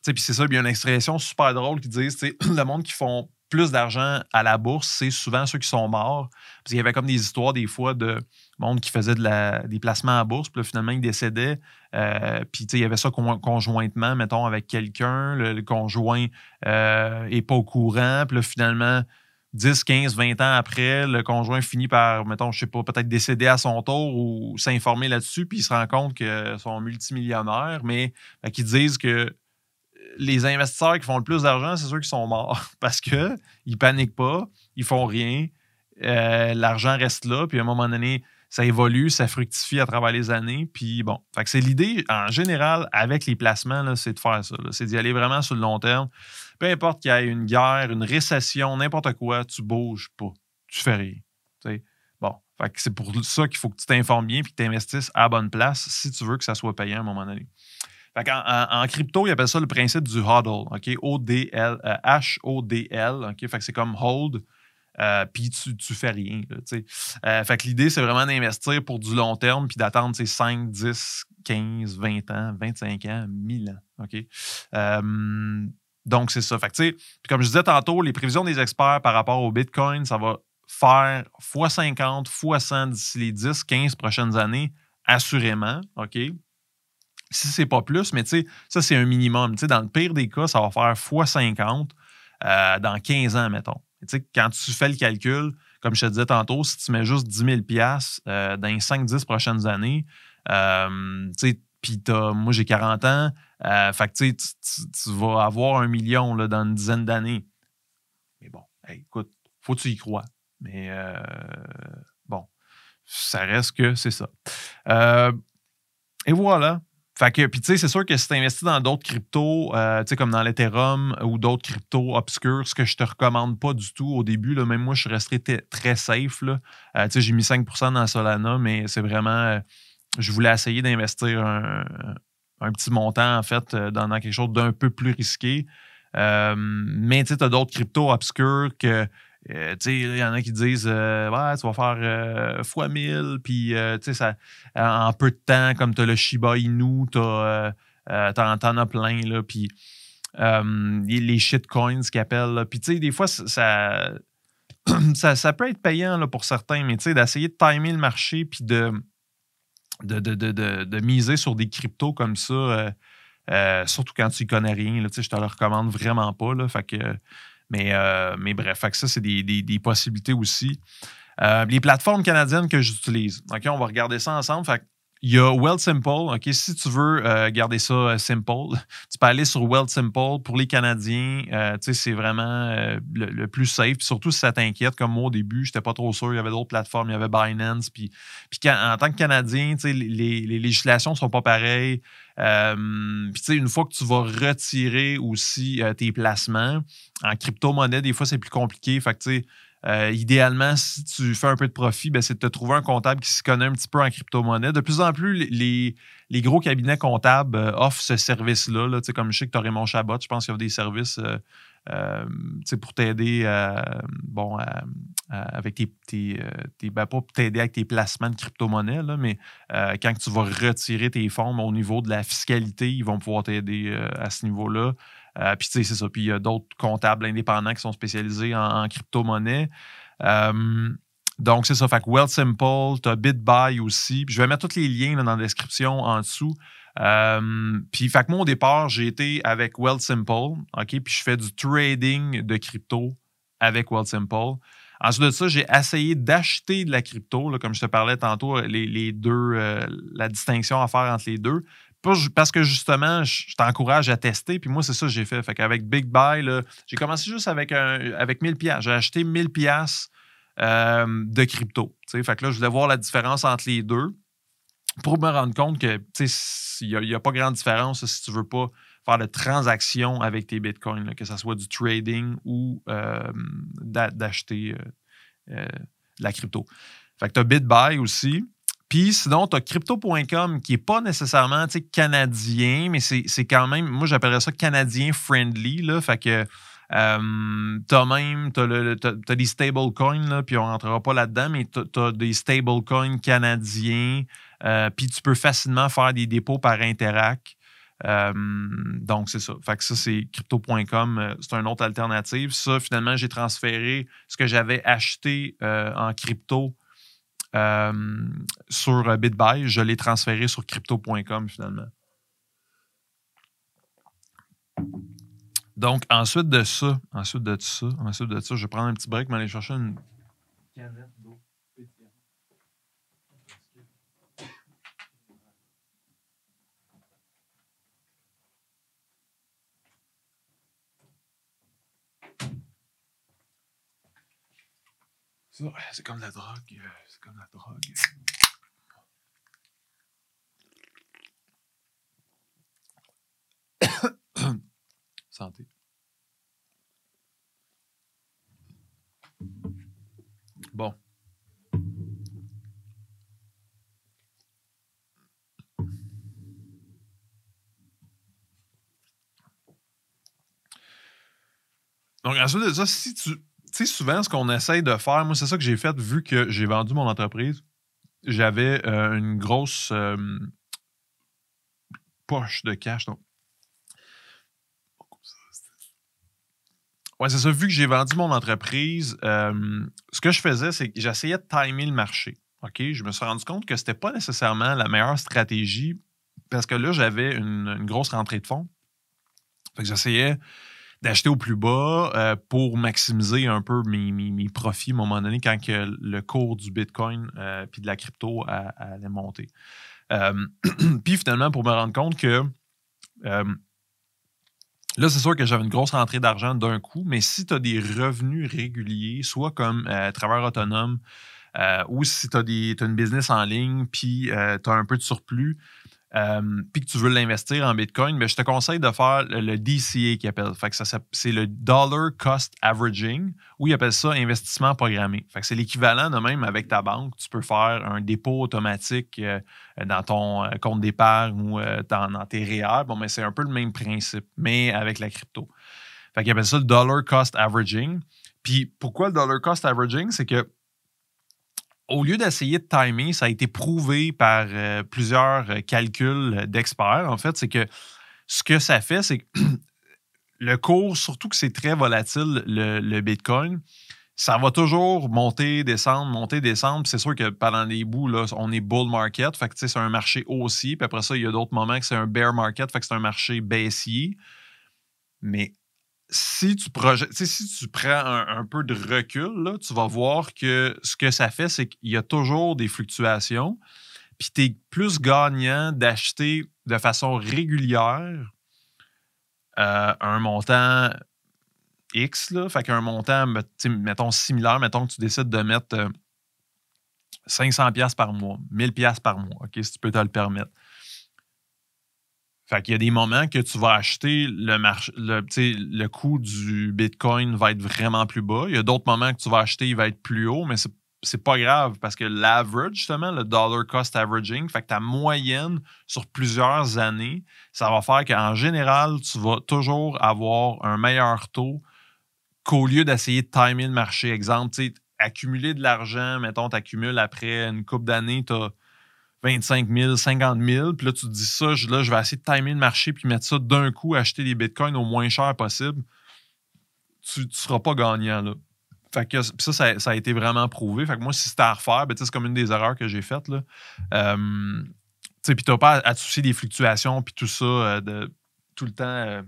puis c'est ça, il y a une expression super drôle qui dit, le monde qui font plus d'argent à la bourse, c'est souvent ceux qui sont morts. Parce qu'il y avait comme des histoires des fois de monde qui faisait des placements à bourse, puis finalement, ils décédaient. puis il y avait ça conjointement, mettons, avec quelqu'un. Le, conjoint n'est pas au courant. Puis finalement, 10, 15, 20 ans après, le conjoint finit par, mettons, je sais pas, peut-être décéder à son tour ou s'informer là-dessus, puis il se rend compte qu'ils sont multimillionnaires, mais ben, qu'ils disent que les investisseurs qui font le plus d'argent, c'est ceux qui sont morts parce qu'ils ne paniquent pas, ils font rien, euh, l'argent reste là, puis à un moment donné, ça évolue, ça fructifie à travers les années. Puis bon, c'est l'idée en général avec les placements, c'est de faire ça. C'est d'y aller vraiment sur le long terme. Peu importe qu'il y ait une guerre, une récession, n'importe quoi, tu bouges pas. Tu fais rien. Bon, c'est pour ça qu'il faut que tu t'informes bien et que tu investisses à la bonne place si tu veux que ça soit payant à un moment donné. en, crypto, ils appellent ça le principe du hodl, OK? O-D-L, H-O-D-L, euh? Fait c'est comme hold, euh, puis tu, tu fais rien. Euh, fait que l'idée, c'est vraiment d'investir pour du long terme, puis d'attendre 5, 10, 15, 20 ans, 25 ans, 1000 ans. Euh, donc, c'est ça. Fait que, comme je disais tantôt, les prévisions des experts par rapport au Bitcoin, ça va faire x50, x100 d'ici les 10, 15 prochaines années, assurément. OK? Si c'est pas plus, mais ça, c'est un minimum. dans le pire des cas, ça va faire x50 dans 15 ans, mettons quand tu fais le calcul, comme je te disais tantôt, si tu mets juste 10 000 euh, dans les 5-10 prochaines années, euh, puis moi j'ai 40 ans, euh, fait tu, vas avoir un million là, dans une dizaine d'années. Mais bon, écoute, faut que tu y crois. Mais euh, bon, ça reste que c'est ça. et voilà. Fait que, puis tu sais, c'est sûr que si tu investis dans d'autres cryptos, euh, tu sais, comme dans l'Ethereum ou d'autres cryptos obscurs, ce que je te recommande pas du tout au début, même moi, je resterai très safe. Euh, tu sais, j'ai mis 5% dans Solana, mais c'est vraiment. Euh, je voulais essayer d'investir un, petit montant, en fait, dans, quelque chose d'un peu plus risqué. mais tu as d'autres cryptos obscurs que euh, il y en a qui disent euh, Ouais, tu vas faire euh, x1000, puis ça, en peu de temps, comme tu as le Shiba Inu, tu en as plein, là, puis les shitcoins qu'ils appellent. Puis des fois, ça, ça, peut être payant là, pour certains, mais d'essayer de timer le marché, puis de de, de, miser sur des cryptos comme ça. surtout quand tu connais rien, là, je te le recommande vraiment pas. Là, fait que, mais, euh, mais bref, ça, c'est des, possibilités aussi. Euh, les plateformes canadiennes que j'utilise. OK, on va regarder ça ensemble. Fait il y a Well Simple. OK, si tu veux euh, garder ça simple, tu peux aller sur Well Simple. Pour les Canadiens, c'est vraiment le, plus safe. surtout si ça t'inquiète, comme moi au début, je n'étais pas trop sûr. Il y avait d'autres plateformes, il y avait Binance. Puis, puis en tant que Canadien, les, les législations ne sont pas pareilles. Euh, puis, une fois que tu vas retirer aussi euh, tes placements en crypto-monnaie, des fois, c'est plus compliqué. Fait que, tu sais, euh, idéalement, si tu fais un peu de profit, ben, c'est de te trouver un comptable qui se connaît un petit peu en crypto-monnaie. De plus en plus, les, les gros cabinets comptables offrent ce service-là. Là, comme je sais que tu aurais mon Chabot, je pense qu'il y a des services euh, pour t'aider bon, avec tes, tes, euh, ben, pas t'aider avec tes placements de crypto-monnaie, mais euh, quand tu vas retirer tes fonds au niveau de la fiscalité, ils vont pouvoir t'aider à ce niveau-là. Puis tu sais, c'est ça. Puis il y a d'autres comptables indépendants qui sont spécialisés en, crypto-monnaie. donc, c'est ça. Fait que Wealth Simple, tu as BitBuy aussi. Puis je vais mettre tous les liens dans la description en dessous. Euh, puis, fait que moi, au départ, j'ai été avec Simple, OK? Puis je fais du trading de crypto avec Simple. Ensuite de ça, j'ai essayé d'acheter de la crypto, comme je te parlais tantôt, les, deux, euh, la distinction à faire entre les deux. Parce que justement, je t'encourage à tester. Puis moi, c'est ça que j'ai fait. Fait qu'avec Big Buy, j'ai commencé juste avec, avec 1000 J'ai acheté 1000 pièces euh, de crypto. Fait que là, je voulais voir la différence entre les deux pour me rendre compte que il n'y a, pas grande différence si tu ne veux pas faire de transactions avec tes bitcoins, que ce soit du trading ou euh, d'acheter euh, de la crypto. Fait que tu as BitBuy aussi. Puis sinon, tu as crypto.com qui n'est pas nécessairement canadien, mais c'est quand même, moi j'appellerais ça canadien friendly. Là, fait que Euh, t'as même, t'as, le, t'as, t'as des stablecoins, puis on rentrera pas là-dedans, mais t'as, t'as des stablecoins canadiens, euh, puis tu peux facilement faire des dépôts par Interac. Euh, donc, c'est ça. Fait que ça, c'est crypto.com. euh, C'est une autre alternative. Ça, finalement, j'ai transféré ce que j'avais acheté euh, en crypto euh, sur euh, BitBuy. Je l'ai transféré sur crypto.com, finalement. Donc, ensuite de ça, ensuite de ça, ensuite de ça, je vais prendre un petit break, mais aller chercher une canette d'eau c'est comme la drogue. Comme la drogue. Santé. Bon. Donc, ensuite de ça, si tu. Tu sais, souvent, ce qu'on essaye de faire, moi, c'est ça que j'ai fait vu que j'ai vendu mon entreprise. J'avais euh, une grosse poche de cash. Donc. Ouais, c'est ça. Vu que j'ai vendu mon entreprise, ce que je faisais, c'est que j'essayais de timer le marché. OK? Je me suis rendu compte que c'était pas nécessairement la meilleure stratégie parce que là, j'avais une, une grosse rentrée de fonds. Fait que j'essayais d'acheter au plus bas euh, pour maximiser un peu mes, profits à un moment donné quand que le cours du Bitcoin euh, puis de la crypto allait monter. Euh, puis finalement, pour me rendre compte que euh, là, c'est sûr que j'avais une grosse rentrée d'argent d'un coup, mais si tu as des revenus réguliers, soit comme travailleur autonome, ou si tu as, une business en ligne, puis tu as un peu de surplus, euh, puis que tu veux l'investir en Bitcoin, je te conseille de faire le, DCA qui appelle. Fait que ça, c'est le Dollar Cost Averaging, ou ils appellent ça investissement programmé. Fait que c'est l'équivalent de même avec ta banque. Tu peux faire un dépôt automatique euh, dans ton euh, compte d'épargne ou dans, tes REER. Bon, mais c'est un peu le même principe, mais avec la crypto. Fait qu'ils appellent ça le Dollar Cost Averaging. Puis pourquoi le Dollar Cost Averaging? C'est que au lieu d'essayer de timer, ça a été prouvé par euh, plusieurs euh, calculs d'experts, en fait, c'est que ce que ça fait, c'est que le cours, surtout que c'est très volatile, le, Bitcoin, ça va toujours monter, descendre, monter, descendre. C'est sûr que pendant les bouts, là, on est bull market, fait que c'est un marché haussier. Puis après ça, il y a d'autres moments que c'est un bear market, fait que c'est un marché baissier. Mais si tu si tu prends un, peu de recul, tu vas voir que ce que ça fait, c'est qu'il y a toujours des fluctuations. Puis tu es plus gagnant d'acheter de façon régulière euh, un montant X, là, fait qu'un montant, mettons, similaire, mettons que tu décides de mettre euh, 500 pièces par mois, 1000 pièces par mois, si tu peux te le permettre. Fait qu'il y a des moments que tu vas acheter le marché, le, le coût du Bitcoin va être vraiment plus bas. Il y a d'autres moments que tu vas acheter, il va être plus haut, mais c'est pas grave parce que l'average, justement, le dollar cost averaging, fait que ta moyenne sur plusieurs années, ça va faire qu'en général, tu vas toujours avoir un meilleur taux qu'au lieu d'essayer de timer le marché. Exemple, accumuler de l'argent, mettons, tu accumules après une couple d'années, tu as 25 000, 50 000, puis là, tu te dis ça, je, là, je vais essayer de timer le marché puis mettre ça d'un coup, acheter des bitcoins au moins cher possible. Tu ne seras pas gagnant, là. Fait que ça, ça, a été vraiment prouvé. Fait que moi, si c'était à refaire, ben, c'est comme une des erreurs que j'ai faites, là. Euh, puis t'as pas à, te soucier des fluctuations puis tout ça, euh, de tout le temps euh,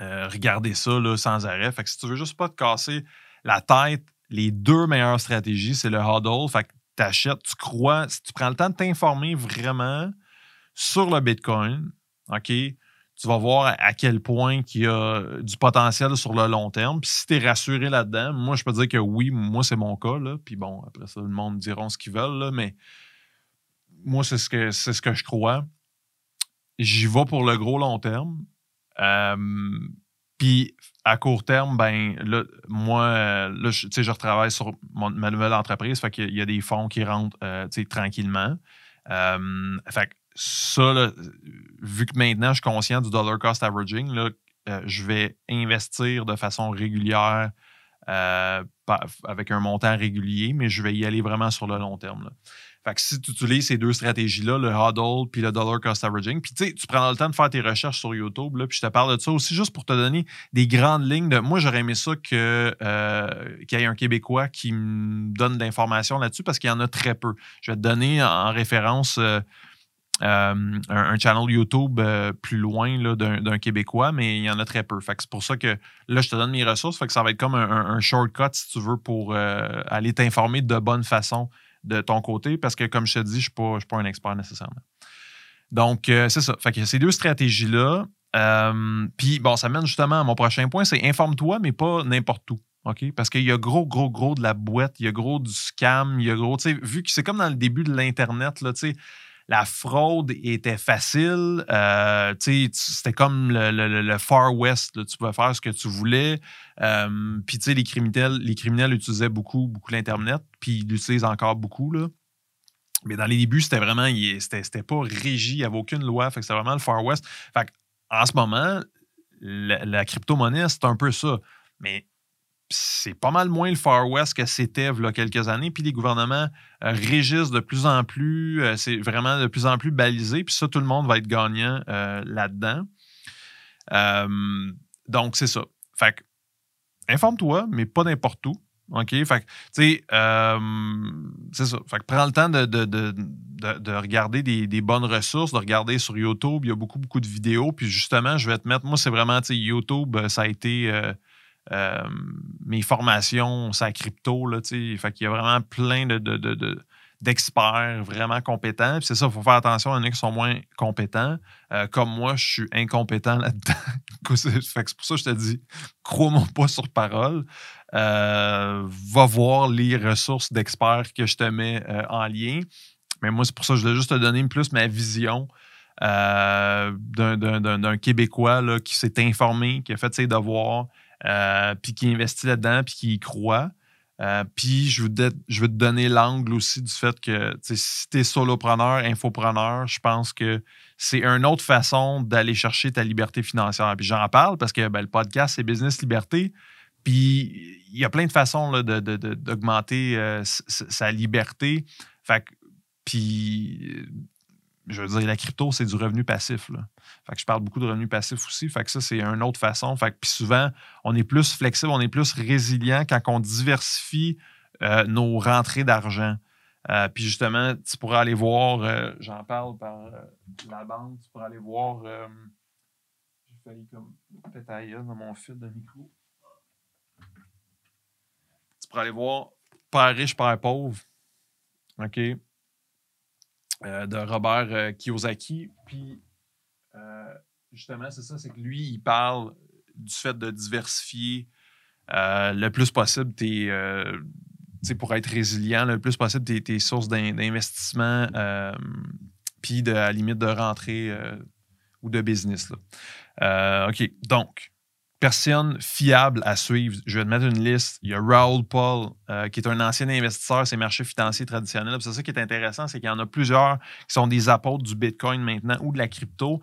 euh, regarder ça là, sans arrêt. Fait que si tu veux juste pas te casser la tête, les deux meilleures stratégies, c'est le hodl. Fait que t'achètes, tu crois, si tu prends le temps de t'informer vraiment sur le Bitcoin, OK, tu vas voir à- quel point il y a du potentiel sur le long terme. Puis si tu es rassuré là-dedans, moi, je peux dire que oui, moi, c'est mon cas. Là. Puis bon, après ça, le monde diront ce qu'ils veulent, mais moi, c'est ce que ce que je crois. J'y vais pour le gros long terme. Euh, puis à court terme, ben là, moi, euh, là, je, je retravaille sur ma nouvelle entreprise. Fait qu'il y a des fonds qui rentrent euh, tranquillement. Euh, fait que ça, là, vu que maintenant je suis conscient du dollar cost averaging, là, je vais investir de façon régulière avec un montant régulier, mais je vais y aller vraiment sur le long terme. Fait que si tu utilises ces deux stratégies-là, le huddle puis le dollar cost averaging, puis tu prends le temps de faire tes recherches sur YouTube, là, puis je te parle de ça aussi juste pour te donner des grandes lignes. Moi, j'aurais aimé ça que, euh, qu'il y ait un Québécois qui me donne de l'information là-dessus parce qu'il y en a très peu. Je vais te donner en référence euh, euh, un, channel YouTube plus loin d'un, Québécois, mais il y en a très peu. Fait que c'est pour ça que là, je te donne mes ressources. Fait que ça va être comme un shortcut, si tu veux, pour aller t'informer de bonne façon de ton côté parce que, comme je te dis, je ne suis, pas, un expert nécessairement. Donc, euh, c'est ça. Fait que ces deux stratégies-là. Euh, puis, bon, ça mène justement à mon prochain point c'est informe-toi, mais pas n'importe où. OK? Parce qu'il y a gros, gros, gros de la boîte, il y a gros du scam, il y a gros, tu sais, vu que c'est comme dans le début de l'Internet, là, tu sais, la fraude était facile. Euh, c'était comme le, Far West. tu pouvais faire ce que tu voulais. Euh, puis, les criminels, les criminels utilisaient beaucoup, beaucoup l'Internet. Puis, ils l'utilisent encore beaucoup. Là. Mais dans les débuts, c'était vraiment, c'était pas régi, il n'y avait aucune loi. Fait que c'était vraiment le Far West. Fait en ce moment, la, la crypto-monnaie, c'est un peu ça. Mais c'est pas mal moins le Far West que c'était il y a quelques années. Puis les gouvernements euh, régissent de plus en plus, euh, c'est vraiment de plus en plus balisé. Puis ça, tout le monde va être gagnant euh, là-dedans. donc, c'est ça. Fait que, informe-toi, mais pas n'importe où. OK? Fait que, tu sais, c'est ça. Fait que prends le temps de, regarder des, des, bonnes ressources, de regarder sur YouTube. Il y a beaucoup, beaucoup de vidéos. Puis justement, je vais te mettre, moi, c'est vraiment, tu sais, YouTube, ça a été euh, mes formations, c'est crypto, là, y a vraiment plein de, d'experts vraiment compétents. c'est ça, il faut faire attention, il y en a qui sont moins compétents. Euh, comme moi, je suis incompétent là-dedans. c'est pour ça que je te dis, crois-moi pas sur parole. Euh, va voir les ressources d'experts que je te mets en lien. Mais moi, c'est pour ça que je voulais juste te donner plus ma vision d'un, Québécois là, qui s'est informé, qui a fait ses devoirs, euh, puis qui investit là-dedans, puis qui y croit. Euh, puis je veux, te, donner l'angle aussi du fait que si tu es solopreneur, infopreneur, je pense que c'est une autre façon d'aller chercher ta liberté financière. Puis j'en parle parce que ben, le podcast, c'est Business Liberté. Puis il y a plein de façons d'augmenter euh, sa liberté. Fait puis je veux dire, la crypto, c'est du revenu passif. Là. Fait que je parle beaucoup de revenu passif aussi. Fait que ça, c'est une autre façon. Fait que, puis souvent, on est plus flexible, on est plus résilient quand on diversifie euh, nos rentrées d'argent. Euh, puis justement, tu pourras aller voir, euh, j'en parle par la banque, tu pourras aller voir. J'ai failli comme pétailler dans mon fil de micro. Tu pourras aller voir Père riche, Père pauvre. OK? Euh, de Robert euh, Kiyosaki. Puis, euh, justement, c'est ça, c'est que lui, il parle du fait de diversifier le plus possible tes, pour être résilient, le plus possible tes, sources d'investissement, puis de, à la limite de rentrée ou de business. OK, donc, personnes fiables à suivre. Je vais te mettre une liste. Il y a Raoul Paul, euh, qui est un ancien investisseur ces marchés financiers traditionnels. C'est ça qui est intéressant, c'est qu'il y en a plusieurs qui sont des apôtres du Bitcoin maintenant ou de la crypto.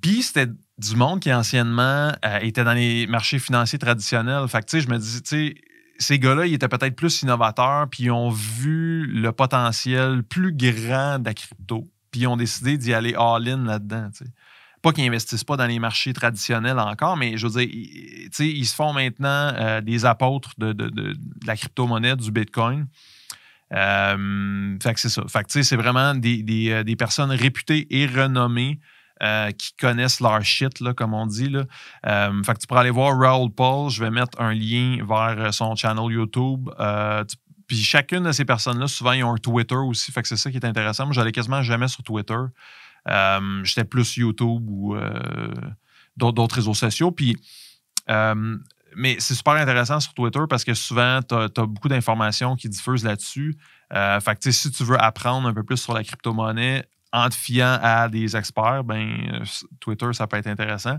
Puis c'était du monde qui anciennement euh, était dans les marchés financiers traditionnels. Fait que, tu sais, je me dis, tu sais, ces gars-là, ils étaient peut-être plus innovateurs, puis ils ont vu le potentiel plus grand de la crypto, puis ils ont décidé d'y aller all-in là-dedans. Tu sais. Pas qu'ils n'investissent pas dans les marchés traditionnels encore, mais je veux dire, ils, se font maintenant euh, des apôtres de, la crypto-monnaie, du Bitcoin. Euh, fait que c'est ça. Fait que c'est vraiment des, euh, des, personnes réputées et renommées qui connaissent leur shit, là, comme on dit. Là. fait que tu pourras aller voir Raoul Paul. Je vais mettre un lien vers son channel YouTube. puis chacune de ces personnes-là, souvent, ils ont un Twitter aussi. Fait que c'est ça qui est intéressant. Moi, j'allais quasiment jamais sur Twitter. Euh, j'étais plus YouTube ou euh, d'autres réseaux sociaux. Puis, euh, mais c'est super intéressant sur Twitter parce que souvent, tu as, beaucoup d'informations qui diffusent là-dessus. fait que, si tu veux apprendre un peu plus sur la crypto-monnaie en te fiant à des experts, ben, Twitter, ça peut être intéressant.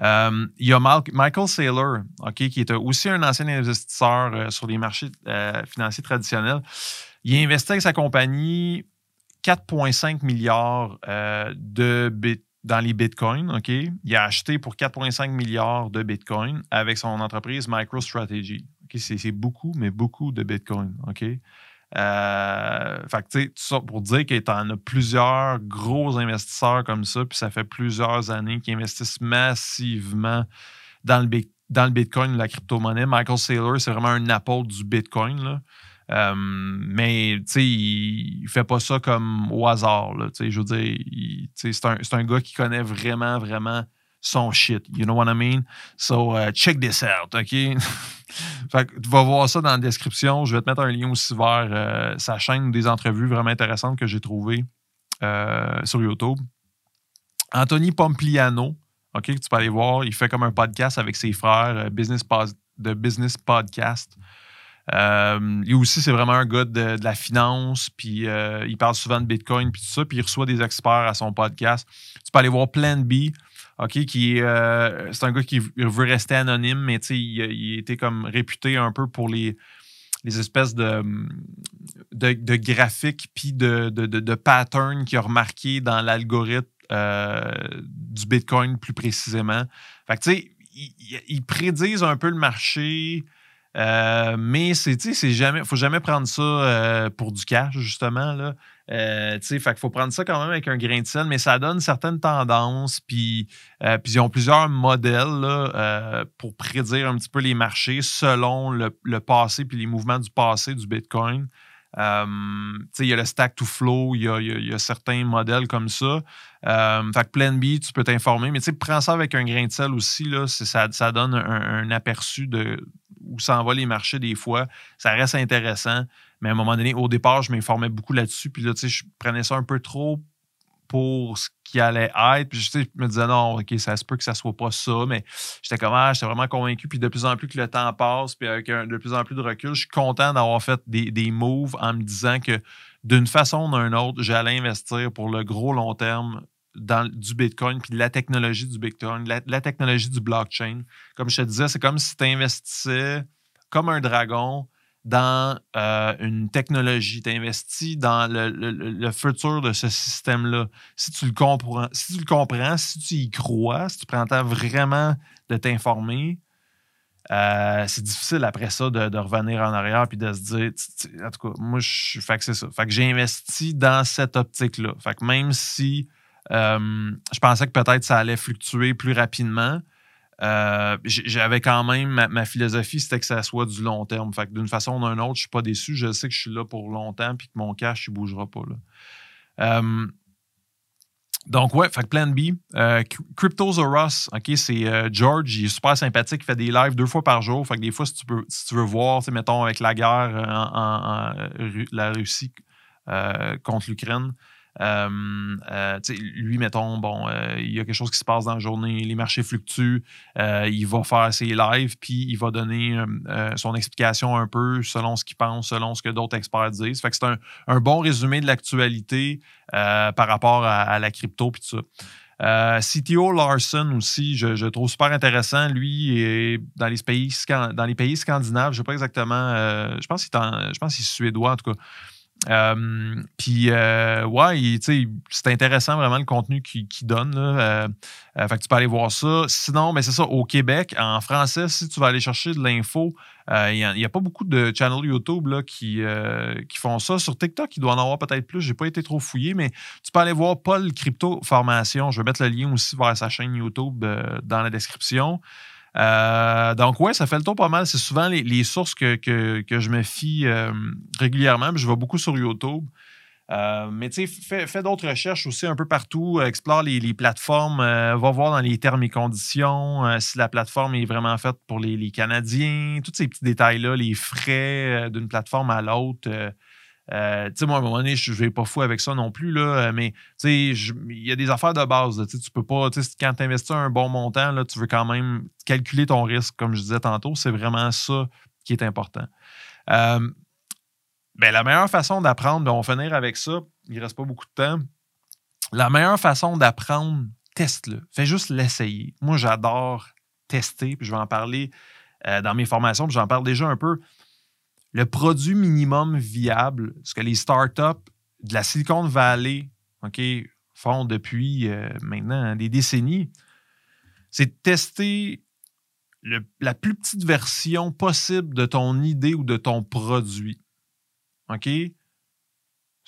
il y a Michael Saylor, qui est aussi un ancien investisseur sur les marchés financiers traditionnels. Il a investi avec sa compagnie 4,5 milliards euh, de, dans les bitcoins. OK? Il a acheté pour 4,5 milliards de bitcoins avec son entreprise MicroStrategy. C'est beaucoup, mais beaucoup de bitcoins. OK? Euh, fait que, tout ça pour dire qu'il en a plusieurs gros investisseurs comme ça, puis ça fait plusieurs années qu'ils investissent massivement dans le, dans le Bitcoin, la crypto-monnaie. Michael Saylor, c'est vraiment un apôtre du Bitcoin. Là. Euh, mais il, il fait pas ça comme au hasard. Je veux dire, c'est un, un, gars qui connaît vraiment, vraiment son shit. You know what I mean? So, uh, check this out, OK? tu vas voir ça dans la description. Je vais te mettre un lien aussi vers euh, sa chaîne des entrevues vraiment intéressantes que j'ai trouvées euh, sur YouTube. Anthony Pompliano, OK, que tu peux aller voir. Il fait comme un podcast avec ses frères, business de Business Podcast. Euh, lui aussi, c'est vraiment un gars de, la finance, puis euh, il parle souvent de Bitcoin, puis tout ça, puis il reçoit des experts à son podcast. Tu peux aller voir Plan B, OK, qui euh, c'est un gars qui veut rester anonyme, mais il, il était comme réputé un peu pour les, les espèces de, de, graphiques puis de, de, patterns qu'il a remarqué dans l'algorithme du Bitcoin plus précisément. Fait que, tu sais, ils prédisent un peu le marché, euh, mais c'est, c'est jamais, faut jamais prendre ça euh, pour du cash, justement. Là. Euh, qu'il faut prendre ça quand même avec un grain de sel, mais ça donne certaines tendances. Puis, ils ont plusieurs modèles pour prédire un petit peu les marchés selon le, le passé puis les mouvements du passé du Bitcoin. Euh, il y a le stack to flow, il y a, certains modèles comme ça. Euh, fait que Plan B, tu peux t'informer, mais prends ça avec un grain de sel aussi. Là, ça, ça donne un, aperçu de où s'en va les marchés des fois. Ça reste intéressant. Mais à un moment donné, au départ, je m'informais beaucoup là-dessus. Puis là, je prenais ça un peu trop pour ce qui allait être. Puis je, me disais, non, OK, ça se peut que ça soit pas ça, mais j'étais comme, ah, j'étais vraiment convaincu. Puis de plus en plus que le temps passe, puis avec de plus en plus de recul, je suis content d'avoir fait des, des moves en me disant que d'une façon ou d'une autre, j'allais investir pour le gros long terme dans du Bitcoin, puis la technologie du Bitcoin, la, technologie du blockchain. Comme je te disais, c'est comme si tu investissais comme un dragon dans euh, une technologie, tu investis dans le, futur de ce système-là. Si tu le comprends, si tu le comprends, si tu y crois, si tu prends le temps vraiment de t'informer, euh, c'est difficile après ça de, revenir en arrière puis de se dire, en tout cas, moi, je fait que c'est ça. Fait que j'ai investi dans cette optique-là. Fait que même si euh, je pensais que peut-être ça allait fluctuer plus rapidement, euh, j'avais quand même ma, philosophie, c'était que ça soit du long terme. Fait d'une façon ou d'une autre, je suis pas déçu. Je sais que je suis là pour longtemps puis que mon cash ne bougera pas. Euh, donc, ouais, fait que Plan B. Euh, Cryptosaurus, OK, c'est George, il est super sympathique, il fait des lives deux fois par jour. Fait que des fois, si tu, peux, si tu veux voir, mettons, avec la guerre en la Russie contre l'Ukraine, euh, euh, lui, mettons, bon, euh, il y a quelque chose qui se passe dans la journée, les marchés fluctuent, il va faire ses lives, puis il va donner son explication un peu selon ce qu'il pense, selon ce que d'autres experts disent. Fait que c'est un, bon résumé de l'actualité par rapport à, la crypto, puis tout ça. CTO Larson aussi, je, trouve super intéressant. Lui, est dans les pays, dans les pays scandinaves, je ne sais pas exactement, je pense qu'il est, suédois en tout cas. Euh, puis, euh, ouais, c'est intéressant vraiment le contenu qu'il donne. Euh, fait que tu peux aller voir ça. Sinon, mais ben, c'est ça, au Québec, en français, si tu vas aller chercher de l'info, il n'y a, pas beaucoup de channels YouTube là, qui, qui font ça. Sur TikTok, il doit en avoir peut-être plus. Je n'ai pas été trop fouillé, mais tu peux aller voir Paul Crypto Formation. Je vais mettre le lien aussi vers sa chaîne YouTube dans la description. Euh, donc, ouais, ça fait le tour pas mal. C'est souvent les, sources que, je me fie euh, régulièrement. Je vais beaucoup sur YouTube. Euh, mais tu sais, fais, d'autres recherches aussi un peu partout. explore les, plateformes. va voir dans les termes et conditions si la plateforme est vraiment faite pour les, les Canadiens. Tous ces petits détails-là, les frais d'une plateforme à l'autre. Euh, tu sais, moi, à un moment donné, je vais pas fou avec ça non plus, là, euh, mais tu sais, il y a des affaires de base. Tu tu peux pas, quand tu investis un bon montant, là, tu veux quand même calculer ton risque, comme je disais tantôt. C'est vraiment ça qui est important. Euh, ben, la meilleure façon d'apprendre, ben, on va finir avec ça. Il reste pas beaucoup de temps. La meilleure façon d'apprendre, teste-le. Fais juste l'essayer. Moi, j'adore tester, puis je vais en parler dans mes formations, puis j'en parle déjà un peu le produit minimum viable, ce que les startups de la Silicon Valley font depuis euh, maintenant des décennies, c'est de tester la plus petite version possible de ton idée ou de ton produit.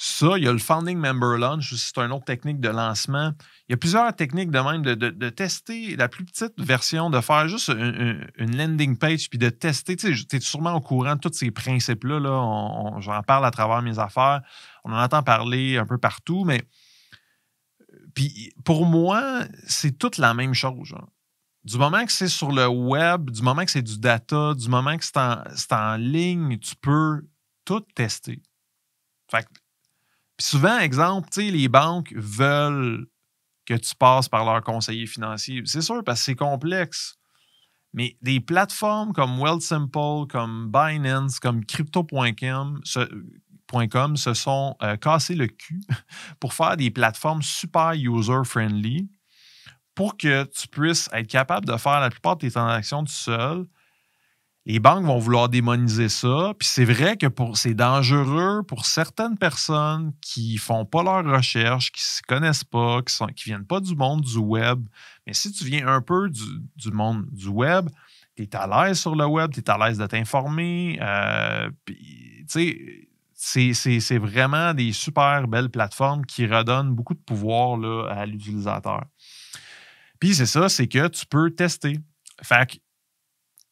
Ça, il y a le Founding Member Launch, c'est une autre technique de lancement. Il y a plusieurs techniques de même de, tester la plus petite version, de faire juste une, landing page, puis de tester. Tu es sûrement au courant de tous ces principes-là. Là. J'en parle à travers mes affaires. On en entend parler un peu partout, mais puis pour moi, c'est toute la même chose. Du moment que c'est sur le web, du moment que c'est du data, du moment que c'est en, en, ligne, tu peux tout tester. Fait souvent, exemple, les banques veulent que tu passes par leur conseiller financier. C'est sûr, parce que c'est complexe. Mais des plateformes comme Wealthsimple, comme Binance, comme Crypto.com se, sont euh, le cul pour faire des plateformes super user-friendly pour que tu puisses être capable de faire la plupart de tes transactions tout seul les banques vont vouloir démoniser ça. Puis c'est vrai que c'est dangereux pour certaines personnes qui font pas leurs recherches, qui ne se connaissent pas, qui ne viennent pas du monde du web. Mais si tu viens un peu du, monde du web, tu es à l'aise sur le web, tu es à l'aise de t'informer. Euh, c'est vraiment des super belles plateformes qui redonnent beaucoup de pouvoir à l'utilisateur. Puis c'est ça, c'est que tu peux tester. Fait que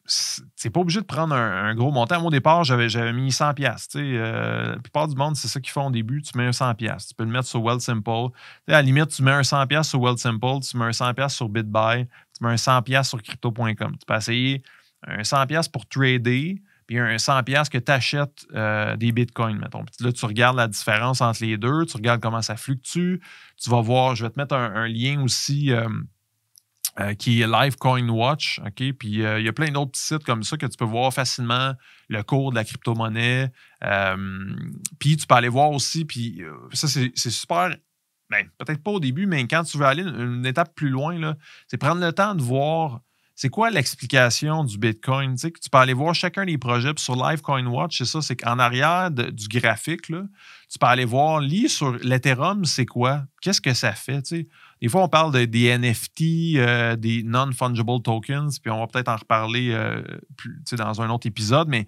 c'est pas obligé de prendre un, gros montant. Au départ, j'avais mis 100 pièces. Euh, la plupart du monde, c'est ça qu'ils font au début. Tu mets un 100 pièces. Tu peux le mettre sur Wealthsimple. à la limite, tu mets un 100 pièces sur Wealthsimple, tu mets un 100 pièces sur BitBuy, tu mets un 100 pièces sur crypto.com. Tu peux essayer un 100 pièces pour trader, puis un 100 pièces que tu achètes euh, des bitcoins, mettons. Puis là, tu regardes la différence entre les deux, tu regardes comment ça fluctue. Tu vas voir, je vais te mettre un, lien aussi. Euh, euh, qui est Live Coin Watch. OK? Puis euh, il y a plein d'autres sites comme ça que tu peux voir facilement le cours de la crypto-monnaie. Euh, puis tu peux aller voir aussi, puis ça, c'est super. Ben, peut-être pas au début, mais quand tu veux aller une, étape plus loin, c'est prendre le temps de voir c'est quoi l'explication du Bitcoin. Tu, peux aller voir chacun des projets. Sur Live Coin Watch, c'est ça, c'est qu'en arrière du graphique, là, tu peux aller voir, lis sur l'Ethereum, c'est quoi? Qu'est-ce que ça fait? Tu sais? Des fois, on parle des NFT, euh, des non-fungible tokens, puis on va peut-être en reparler euh, dans un autre épisode, mais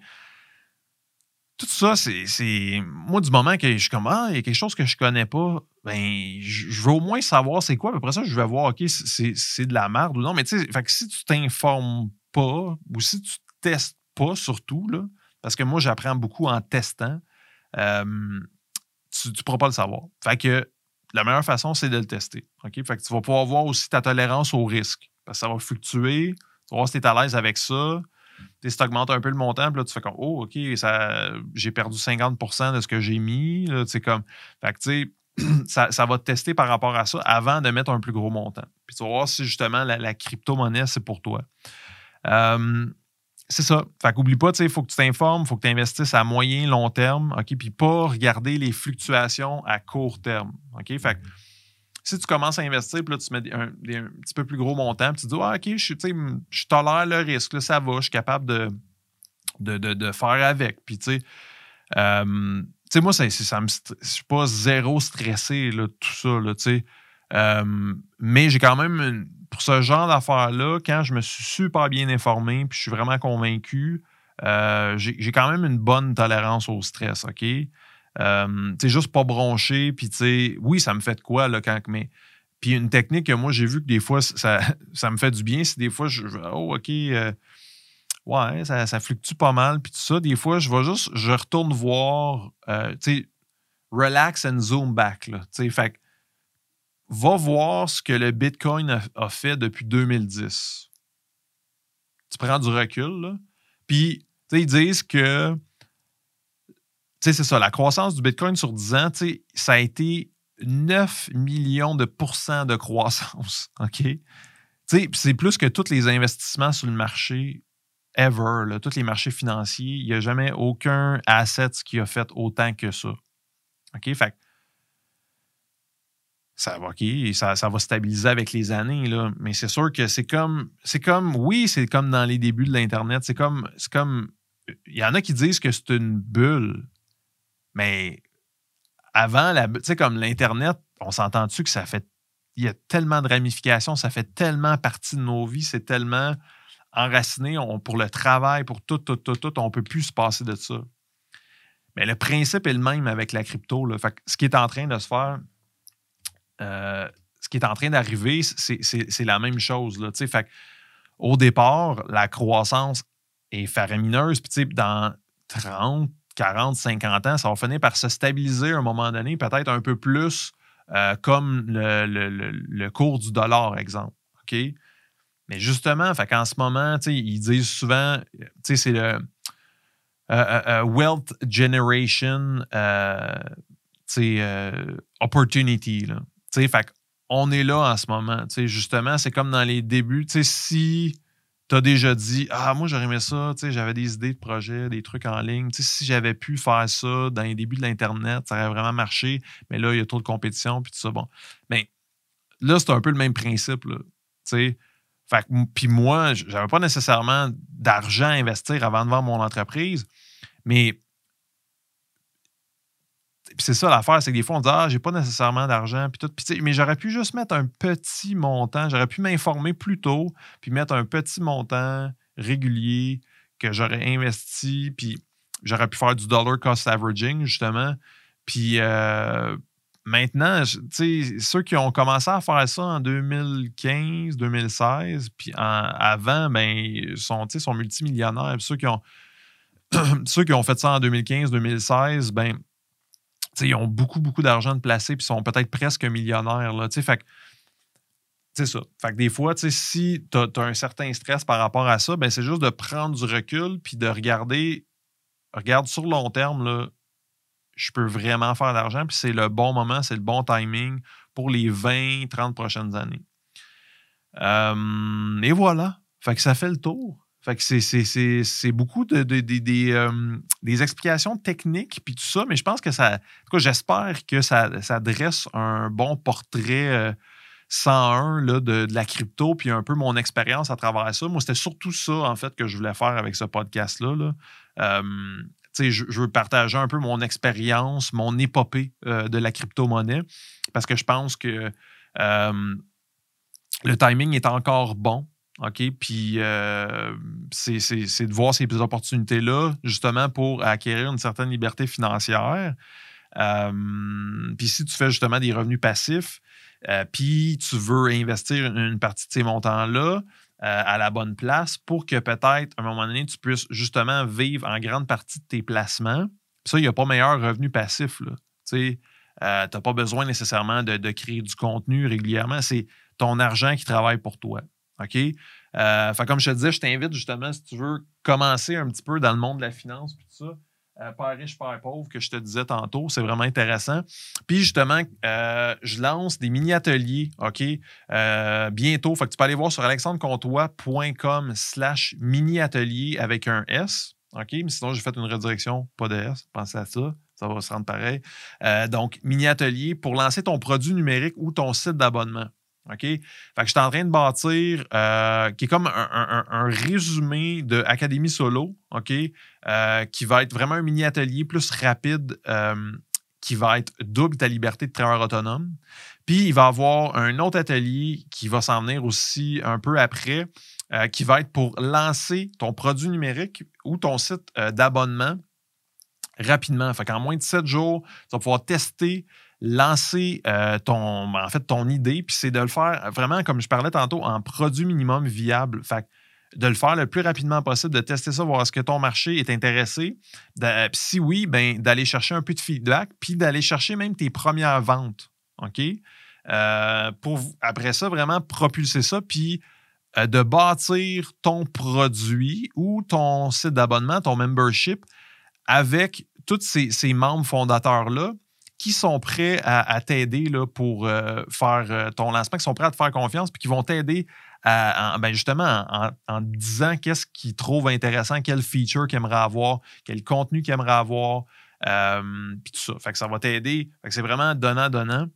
tout ça, c'est. Moi, du moment que je suis comme Ah, il y a quelque chose que je connais pas, ben, je veux au moins savoir c'est quoi. après ça, je vais voir, OK, c'est de la merde ou non. Mais tu sais, si tu t'informes pas ou si tu testes pas surtout, là, parce que moi, j'apprends beaucoup en testant, euh, tu ne pourras pas le savoir. Fait que la meilleure façon, c'est de le tester. OK? Fait que tu vas pouvoir voir aussi ta tolérance au risque. Parce que ça va fluctuer. Tu vas voir si tu es à l'aise avec ça. si tu augmentes un peu le montant, puis là, tu fais comme Oh, OK, j'ai perdu 50% de ce que j'ai mis. Là, comme, fait que, sais, ça, va te tester par rapport à ça avant de mettre un plus gros montant. Puis tu vas voir si justement la, crypto-monnaie, c'est pour toi. Euh, c'est ça. Fait qu'oublie pas, il faut que tu t'informes, il faut que tu investisses à moyen, long terme, OK? Puis pas regarder les fluctuations à court terme. OK? Fait que si tu commences à investir, puis là, tu mets un, petit peu plus gros montant, puis tu dis, ah, OK, je, je tolère le risque, ça va, je suis capable de, de, faire avec. Puis, tu sais, euh, moi, ça, ça me, je suis pas zéro stressé, là, tout ça, là, tu sais. Euh, mais j'ai quand même une, pour ce genre d'affaires-là, quand je me suis super bien informé puis je suis vraiment convaincu, euh, j'ai quand même une bonne tolérance au stress, OK? Euh, juste pas bronché, puis oui, ça me fait de quoi, là, quand. Mais. Puis une technique que moi, j'ai vu que des fois, ça, ça me fait du bien, c'est des fois, je. Oh, OK. Euh, ouais, ça, ça, fluctue pas mal, puis tout ça. Des fois, je vais juste. Je retourne voir. tu sais, relax and zoom back, là. Tu sais, fait va voir ce que le Bitcoin a, fait depuis 2010. Tu prends du recul, là. Puis, ils disent que, c'est ça, la croissance du Bitcoin sur 10 ans, ça a été 9 millions de pourcents de croissance. OK? C'est plus que tous les investissements sur le marché ever, tous les marchés financiers. Il n'y a jamais aucun asset qui a fait autant que ça. OK? Fait ça va, OK, ça, ça, va stabiliser avec les années, là. Mais c'est sûr que c'est comme, c'est comme, oui, c'est comme dans les débuts de l'Internet. C'est comme, c'est comme, il y en a qui disent que c'est une bulle. Mais avant la tu sais, comme l'Internet, on s'entend dessus que ça fait. Il y a tellement de ramifications, ça fait tellement partie de nos vies, c'est tellement enraciné on, pour le travail, pour tout, tout, tout, tout, on ne peut plus se passer de ça. Mais le principe est le même avec la crypto. Là. Fait ce qui est en train de se faire, euh, ce qui est en train d'arriver, c'est la même chose. Au départ, la croissance est faramineuse. Puis dans 30, 40, 50 ans, ça va finir par se stabiliser à un moment donné, peut-être un peu plus euh, comme le, cours du dollar, exemple. Mais justement, qu'en ce moment, ils disent souvent, c'est le uh, wealth generation opportunity. Fait on est là en ce moment. Justement, c'est comme dans les débuts. Si tu as déjà dit Ah, moi, j'aurais aimé ça, j'avais des idées de projets, des trucs en ligne. si j'avais pu faire ça dans les débuts de l'Internet, ça aurait vraiment marché. Mais là, il y a trop de compétition, puis tout ça. Bon. Mais là, c'est un peu le même principe. Là, fait puis moi, j'avais pas nécessairement d'argent à investir avant de vendre mon entreprise, mais c'est ça l'affaire, c'est que des fois, on dit Ah, j'ai pas nécessairement d'argent, puis tout. mais j'aurais pu juste mettre un petit montant, j'aurais pu m'informer plus tôt, puis mettre un petit montant régulier que j'aurais investi, puis j'aurais pu faire du dollar cost averaging, justement. Puis euh, maintenant, ceux qui ont commencé à faire ça en 2015, 2016, puis avant, ben, sont, sont multimillionnaires. ceux qui ont ceux qui ont fait ça en 2015, 2016, ben, ils ont beaucoup, beaucoup d'argent de placer puis sont peut-être presque millionnaires. Là, fait c'est ça. Fait que des fois, si tu as, un certain stress par rapport à ça, ben c'est juste de prendre du recul puis de regarder, regarde sur long terme, là, je peux vraiment faire de l'argent, puis c'est le bon moment, c'est le bon timing pour les 20, 30 prochaines années. Et voilà. Fait que ça fait le tour. Fait que c'est beaucoup de, euh, des explications techniques puis tout ça, mais je pense que ça. En j'espère que ça, dresse un bon portrait 101 euh, là, de, la crypto, puis un peu mon expérience à travers ça. Moi, c'était surtout ça, en fait, que je voulais faire avec ce podcast-là. Là. Euh, je, je, veux partager un peu mon expérience, mon épopée de la crypto-monnaie, parce que je pense que le timing est encore bon OK? Puis euh, c'est de voir ces opportunités-là, justement, pour acquérir une certaine liberté financière. Euh, puis si tu fais justement des revenus passifs, euh, puis tu veux investir une, partie de ces montants-là à la bonne place pour que peut-être, à un moment donné, tu puisses justement vivre en grande partie de tes placements. ça, il n'y a pas meilleur revenu passif. Tu n'as pas besoin nécessairement de, créer du contenu régulièrement. C'est ton argent qui travaille pour toi. OK? Euh, comme je te disais, je t'invite justement, si tu veux commencer un petit peu dans le monde de la finance, puis tout ça. Euh, père riche, père pauvre, que je te disais tantôt. C'est vraiment intéressant. Puis justement, euh, je lance des mini-ateliers, OK? bientôt. Fait que tu peux aller voir sur alexandrecomtois.com slash mini-atelier avec un S. OK? Mais sinon, j'ai fait une redirection, pas de S. Pensez à ça. Ça va se rendre pareil. donc, mini-atelier pour lancer ton produit numérique ou ton site d'abonnement. OK? Je suis en train de bâtir, euh, qui est comme un, résumé de Académie Solo, OK? Euh, qui va être vraiment un mini-atelier plus rapide, euh, qui va être double ta liberté de travailleur autonome. Puis il va y avoir un autre atelier qui va s'en venir aussi un peu après, qui va être pour lancer ton produit numérique ou ton site d'abonnement rapidement. Fait qu'en moins de 7 jours, tu vas pouvoir tester lancer euh, ton, en fait, ton idée, puis c'est de le faire vraiment, comme je parlais tantôt, en produit minimum viable. Fait de le faire le plus rapidement possible, de tester ça, voir est-ce que ton marché est intéressé. si oui, ben, d'aller chercher un peu de feedback, puis d'aller chercher même tes premières ventes. OK? Euh, pour après ça, vraiment propulser ça, puis euh, de bâtir ton produit ou ton site d'abonnement, ton membership, avec tous ces membres fondateurs-là qui sont prêts à, t'aider pour euh, faire euh, ton lancement, qui sont prêts à te faire confiance, puis qui vont t'aider ben, justement en, disant qu'est-ce qu'ils trouvent intéressant, quel feature qu'ils aimeraient avoir, quel contenu qu'ils aimeraient avoir, euh, puis tout ça. Fait que ça va t'aider. c'est vraiment donnant-donnant.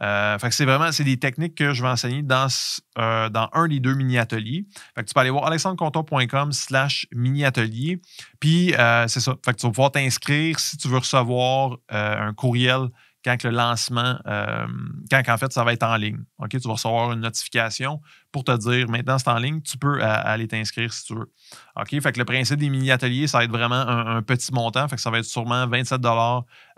Que c'est vraiment c'est des techniques que je vais enseigner dans, dans un des deux mini-ateliers. Tu peux aller voir alexandreconton.com slash mini-atelier. Puis c'est ça. Tu vas pouvoir t'inscrire si tu veux recevoir un courriel quand le lancement, euh, quand en fait ça va être en ligne. Tu vas recevoir une notification pour te dire maintenant c'est en ligne, tu peux aller t'inscrire si tu veux. Fait que le principe des mini-ateliers, ça va être vraiment un, petit montant. Fait que ça va être sûrement 27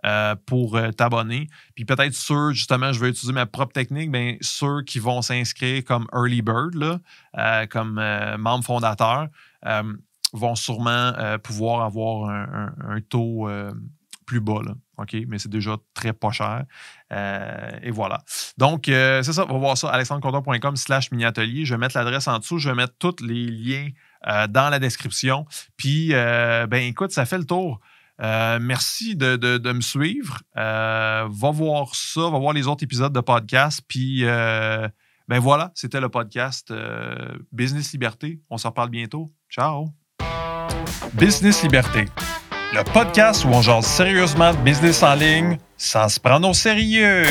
euh, pour euh, t'abonner. Puis peut-être ceux, justement, je vais utiliser ma propre technique, bien, ceux qui vont s'inscrire comme Early Bird, là, comme membre fondateur, vont sûrement pouvoir avoir un, taux plus bas. Là. OK? Mais c'est déjà très pas cher. et voilà. Donc, c'est ça. On va voir ça. alexandrecontor.com slash mini-atelier. Je vais mettre l'adresse en dessous. Je vais mettre tous les liens dans la description. Puis, ben écoute, ça fait le tour. Euh, merci de, me suivre. Euh, va voir ça, va voir les autres épisodes de podcast. Puis, euh, ben voilà, c'était le podcast Business Liberté. On s'en reparle bientôt. Ciao. Business Liberté, le podcast où on jase sérieusement de business en ligne sans se prendre au sérieux.